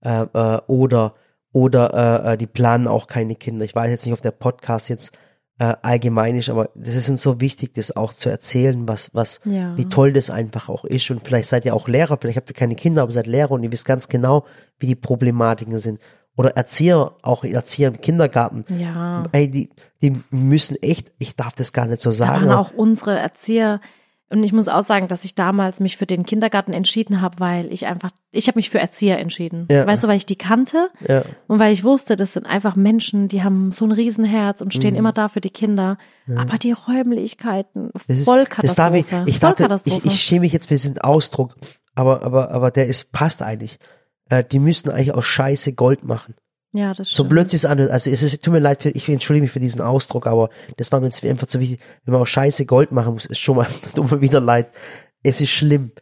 Äh, äh, oder oder äh, äh, die planen auch keine Kinder. Ich weiß jetzt nicht, ob der Podcast jetzt äh, allgemein ist, aber das ist uns so wichtig, das auch zu erzählen, was, was, Ja. wie toll das einfach auch ist. Und vielleicht seid ihr auch Lehrer, vielleicht habt ihr keine Kinder, aber seid Lehrer und ihr wisst ganz genau, wie die Problematiken sind. Oder Erzieher, auch Erzieher im Kindergarten. ja. Ey, die, die müssen echt, ich darf das gar nicht so Da sagen. waren aber- auch unsere Erzieher. Und ich muss auch sagen, dass ich damals mich für den Kindergarten entschieden habe, weil ich einfach, ich habe mich für Erzieher entschieden. Ja. Weißt du, weil ich die kannte ja. und weil ich wusste, das sind einfach Menschen, die haben so ein Riesenherz und Mhm. stehen immer da für die Kinder. Aber die Räumlichkeiten, Das ist, voll das darf ich, ich, dachte, ich, ich schäme mich jetzt für diesen Ausdruck, aber, aber, aber der ist, passt eigentlich. Äh, die müssten eigentlich aus Scheiße Gold machen. Ja, das So stimmt. blöd es an, also es ist, tut mir leid, für, ich entschuldige mich für diesen Ausdruck, aber das war mir jetzt einfach zu wichtig. Wenn man aus Scheiße Gold machen muss, ist schon mal, tut mir wieder leid. Es ist schlimm.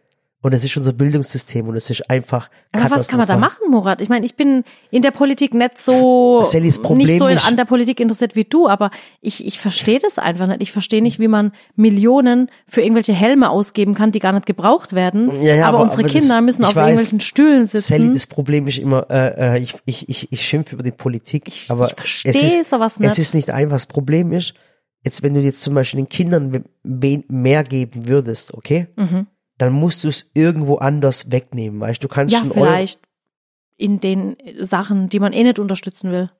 Und es ist unser Bildungssystem und es ist einfach Aber was kann man da machen, Murat? Ich meine, ich bin in der Politik nicht so das nicht so an der Politik interessiert wie du, aber ich, ich verstehe das einfach nicht. Ich verstehe nicht, wie man Millionen für irgendwelche Helme ausgeben kann, die gar nicht gebraucht werden. Ja, ja, aber, aber- unsere aber das- Kinder müssen ich auf weiß, irgendwelchen Stühlen sitzen. Sally, das Problem ist immer, äh, äh, ich, ich, ich, ich schimpfe über die Politik, aber ich versteh es ist, sowas Es nicht. ist nicht einfach. Das Problem ist, jetzt wenn du jetzt zum Beispiel den Kindern mehr geben würdest, okay, Mhm. Dann musst du es irgendwo anders wegnehmen, weißt du, kannst ja, vielleicht in den Sachen, die man eh nicht unterstützen will.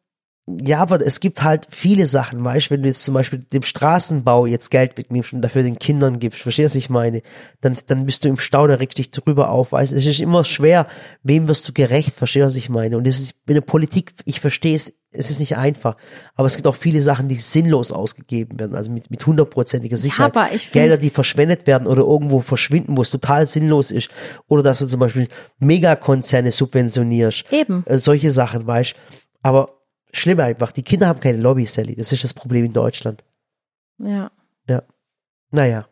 Ja, aber es gibt halt viele Sachen, weißt du, wenn du jetzt zum Beispiel dem Straßenbau jetzt Geld wegnimmst und dafür den Kindern gibst, verstehst du, was ich meine? Dann, dann bist du im Stau, da regst dich drüber auf, weißt es ist immer schwer, wem wirst du gerecht, verstehst du, was ich meine? Und es ist, in der Politik, ich verstehe es, es ist nicht einfach, aber es gibt auch viele Sachen, die sinnlos ausgegeben werden, also mit, mit hundertprozentiger Sicherheit. aber ich Gelder, die verschwendet werden oder irgendwo verschwinden, wo es total sinnlos ist. Oder dass du zum Beispiel Megakonzerne subventionierst. Eben. Äh, solche Sachen, weißt Aber schlimm einfach, die Kinder haben keine Lobby, Sally. Das ist das Problem in Deutschland. Ja. Naja.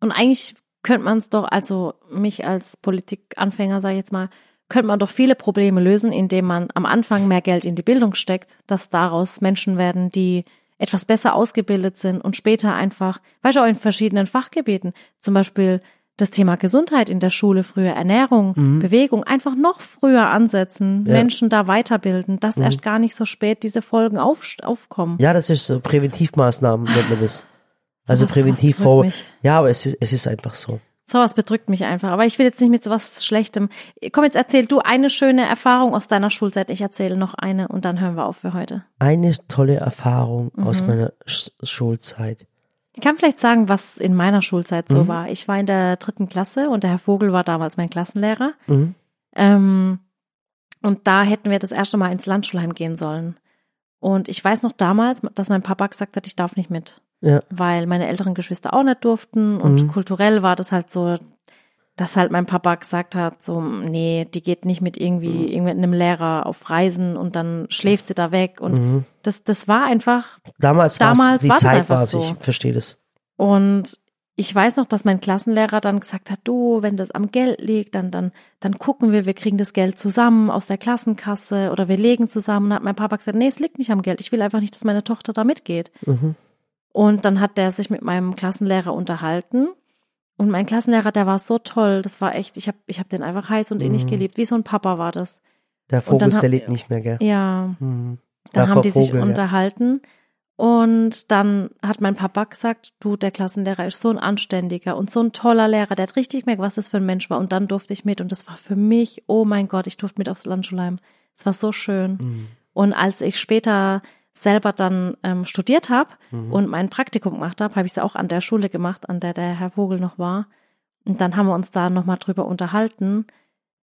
Und eigentlich könnte man es doch, also mich als Politikanfänger, sage ich jetzt mal, könnte man doch viele Probleme lösen, indem man am Anfang mehr Geld in die Bildung steckt, dass daraus Menschen werden, die etwas besser ausgebildet sind und später einfach, weißt du, auch in verschiedenen Fachgebieten, zum Beispiel das Thema Gesundheit in der Schule früher, Ernährung, Bewegung, einfach noch früher ansetzen, Ja. Menschen da weiterbilden, dass erst gar nicht so spät diese Folgen auf, aufkommen. Ja, das ist so Präventivmaßnahmen, nennt man das. Also sowas präventiv vor. Ja, aber es ist, es ist einfach so. Sowas bedrückt mich einfach. Aber ich will jetzt nicht mit sowas Schlechtem. Komm, jetzt erzähl du eine schöne Erfahrung aus deiner Schulzeit. Ich erzähle noch eine und dann hören wir auf für heute. Eine tolle Erfahrung aus Mhm. meiner Sch Schulzeit. Ich kann vielleicht sagen, was in meiner Schulzeit so Mhm. war. Ich war in der dritten Klasse und der Herr Vogel war damals mein Klassenlehrer. Mhm. Ähm, und da hätten wir das erste Mal ins Landschulheim gehen sollen. Und ich weiß noch damals, dass mein Papa gesagt hat, ich darf nicht mit. Ja. weil meine älteren Geschwister auch nicht durften und Mhm. kulturell war das halt so, dass halt mein Papa gesagt hat, so, nee, die geht nicht mit Mhm. irgendwie, irgendwie mit einem Lehrer auf Reisen und dann schläft sie da weg und Mhm. das, das war einfach, Damals, Damals die war das Zeit einfach war es, so. ich verstehe das. und ich weiß noch, dass mein Klassenlehrer dann gesagt hat, du, wenn das am Geld liegt, dann, dann, dann gucken wir, wir kriegen das Geld zusammen aus der Klassenkasse oder wir legen zusammen. Und hat mein Papa gesagt, nee, es liegt nicht am Geld. Ich will einfach nicht, dass meine Tochter da mitgeht. Mhm. Und dann hat der sich mit meinem Klassenlehrer unterhalten. Und mein Klassenlehrer, der war so toll. Das war echt, ich habe ich hab den einfach heiß und innig Mhm. geliebt. Wie so ein Papa war das. Der hab- der lebt nicht mehr, gell? Ja. Mhm. Dann haben die sich Vogel, ja. unterhalten. Und dann hat mein Papa gesagt, du, der Klassenlehrer ist so ein anständiger und so ein toller Lehrer, der hat richtig gemerkt, was das für ein Mensch war. Und dann durfte ich mit. Und das war für mich, oh mein Gott, ich durfte mit aufs Landschulheim. Es war so schön. Mhm. Und als ich später selber dann ähm, studiert habe Mhm. und mein Praktikum gemacht habe, habe ich es auch an der Schule gemacht, an der der Herr Vogel noch war. Und dann haben wir uns da nochmal drüber unterhalten.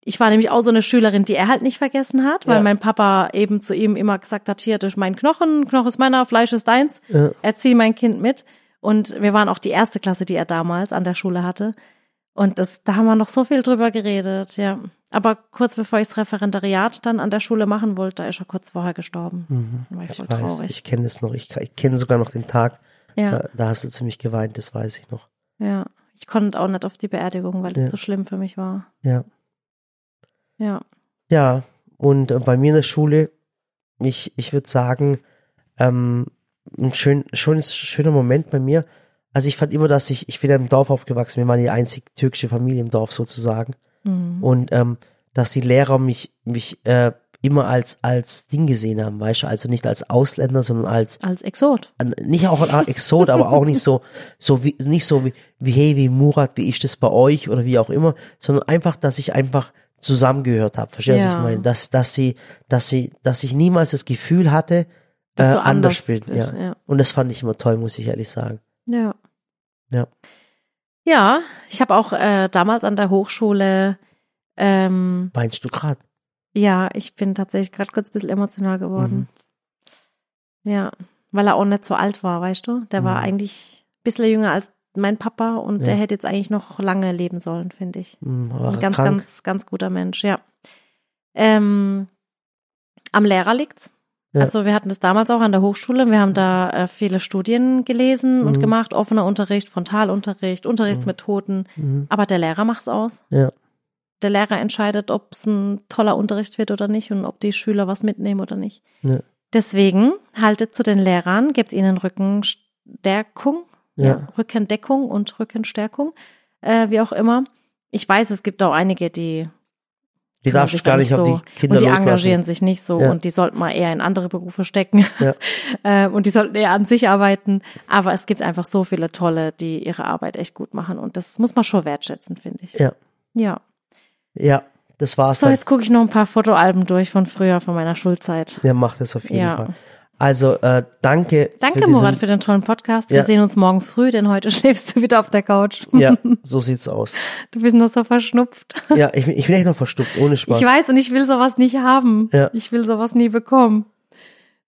Ich war nämlich auch so eine Schülerin, die er halt nicht vergessen hat, weil Ja. mein Papa eben zu ihm immer gesagt hat, hier, das ist mein Knochen, Knochen ist meiner, Fleisch ist deins, Ja. erzieh mein Kind mit. Und wir waren auch die erste Klasse, die er damals an der Schule hatte. Und das, da haben wir noch so viel drüber geredet, ja. Aber kurz bevor ich das Referendariat dann an der Schule machen wollte, ist er kurz vorher gestorben. Mhm. War ich Ich voll weiß, traurig. ich kenne das noch. Ich, ich kenne sogar noch den Tag. ja, Da, da hast du ziemlich geweint, das weiß ich noch. ja. Ich konnte auch nicht auf die Beerdigung, weil es Ja. so schlimm für mich war. Ja. Ja. Ja, und äh, bei mir in der Schule, ich, ich würde sagen, ähm, ein schön, schönes, schöner Moment bei mir. Also ich fand immer, dass ich, ich bin ja im Dorf aufgewachsen, wir waren die einzige türkische Familie im Dorf sozusagen. Mhm. Und ähm, dass die Lehrer mich, mich äh, immer als, als Ding gesehen haben, weißt du, also nicht als Ausländer, sondern als, Als Exot. an- nicht auch ein Exot, aber auch nicht so, so wie, nicht so wie, wie, hey, wie Murat, wie ist das bei euch oder wie auch immer, sondern einfach, dass ich einfach zusammengehört habe. Verstehst du, was Ja. ich meine? Dass, dass sie, dass sie, dass ich niemals das Gefühl hatte, Dass äh, du anders bin. bist, Ja. ja. Und das fand ich immer toll, muss ich ehrlich sagen. Ja. Ja. Ja, ich habe auch äh, damals an der Hochschule, ähm, Weinst du grad? ja, ich bin tatsächlich gerade kurz ein bisschen emotional geworden. Ja, weil er auch nicht so alt war, weißt du? Der war Mhm. eigentlich ein bisschen jünger als mein Papa und Ja. der hätte jetzt eigentlich noch lange leben sollen, finde ich. Hm, war Ein ganz, krank? ganz, ganz guter Mensch, ja. Ähm, am Lehrer liegt's. Ja. Also wir hatten das damals auch an der Hochschule. Wir haben da äh, viele Studien gelesen Mhm. und gemacht, offener Unterricht, Frontalunterricht, Unterrichtsmethoden. Mhm. Aber der Lehrer macht's aus. Ja. Der Lehrer entscheidet, ob es ein toller Unterricht wird oder nicht und ob die Schüler was mitnehmen oder nicht. Ja. Deswegen haltet zu den Lehrern, gebt ihnen Rückenstärkung, ja. Ja. Rückendeckung und Rückenstärkung, äh, wie auch immer. Ich weiß, es gibt auch einige, die Die darfst gar nicht auf so. die Kinder Und die loslassen. engagieren sich nicht so Ja. und die sollten mal eher in andere Berufe stecken. Ja. äh, und die sollten eher an sich arbeiten. Aber es gibt einfach so viele tolle, die ihre Arbeit echt gut machen. Und das muss man schon wertschätzen, finde ich. Ja. Ja. Ja, das war's So, dann. jetzt gucke ich noch ein paar Fotoalben durch von früher, von meiner Schulzeit. Der macht das auf jeden Ja. Fall. Also, äh, danke. Danke, für Murat, für den tollen Podcast. Wir Ja. sehen uns morgen früh, denn heute schläfst du wieder auf der Couch. Ja, so sieht's aus. Du bist noch so verschnupft. Ja, ich, bin- ich bin echt noch verstupft, ohne Spaß. Ich weiß und ich will sowas nicht haben. Ja. Ich will sowas nie bekommen.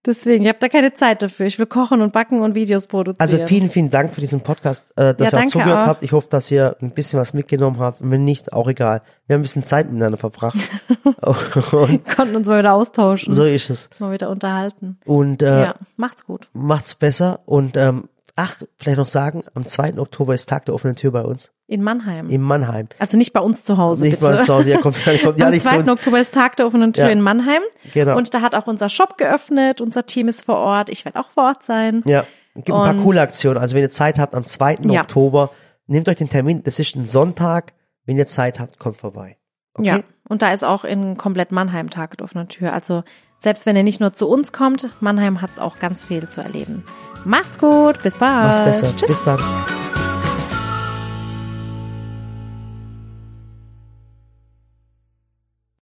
Deswegen, ich habe da keine Zeit dafür. Ich will kochen und backen und Videos produzieren. Also vielen, vielen Dank für diesen Podcast, äh, dass Ja, ihr auch zugehört auch. habt. Ich hoffe, dass ihr ein bisschen was mitgenommen habt. Und wenn nicht, auch egal. Wir haben ein bisschen Zeit miteinander verbracht. und konnten uns mal wieder austauschen, so ist es. mal wieder unterhalten. Und äh, ja, macht's gut. macht's besser. Und ähm, ach, vielleicht noch sagen, am 2. Oktober ist Tag der offenen Tür bei uns In Mannheim. in Mannheim. also nicht bei uns zu Hause, Nicht bitte. mal zu Hause, ihr kommt, kommt ja Am nicht 2. zu uns. Oktober ist Tag der offenen Tür Ja. in Mannheim. Genau. Und da hat auch unser Shop geöffnet. Unser Team ist vor Ort. Ich werde auch vor Ort sein. Ja, gibt ein paar Und- coole Aktionen. Also wenn ihr Zeit habt, am 2. Ja. Oktober, nehmt euch den Termin. Das ist ein Sonntag. Wenn ihr Zeit habt, kommt vorbei. Okay? Ja, und da ist auch in komplett Mannheim Tag der offenen Tür. Also selbst wenn ihr nicht nur zu uns kommt, Mannheim hat auch ganz viel zu erleben. Macht's gut, bis bald. Macht's besser. Tschüss. Bis dann.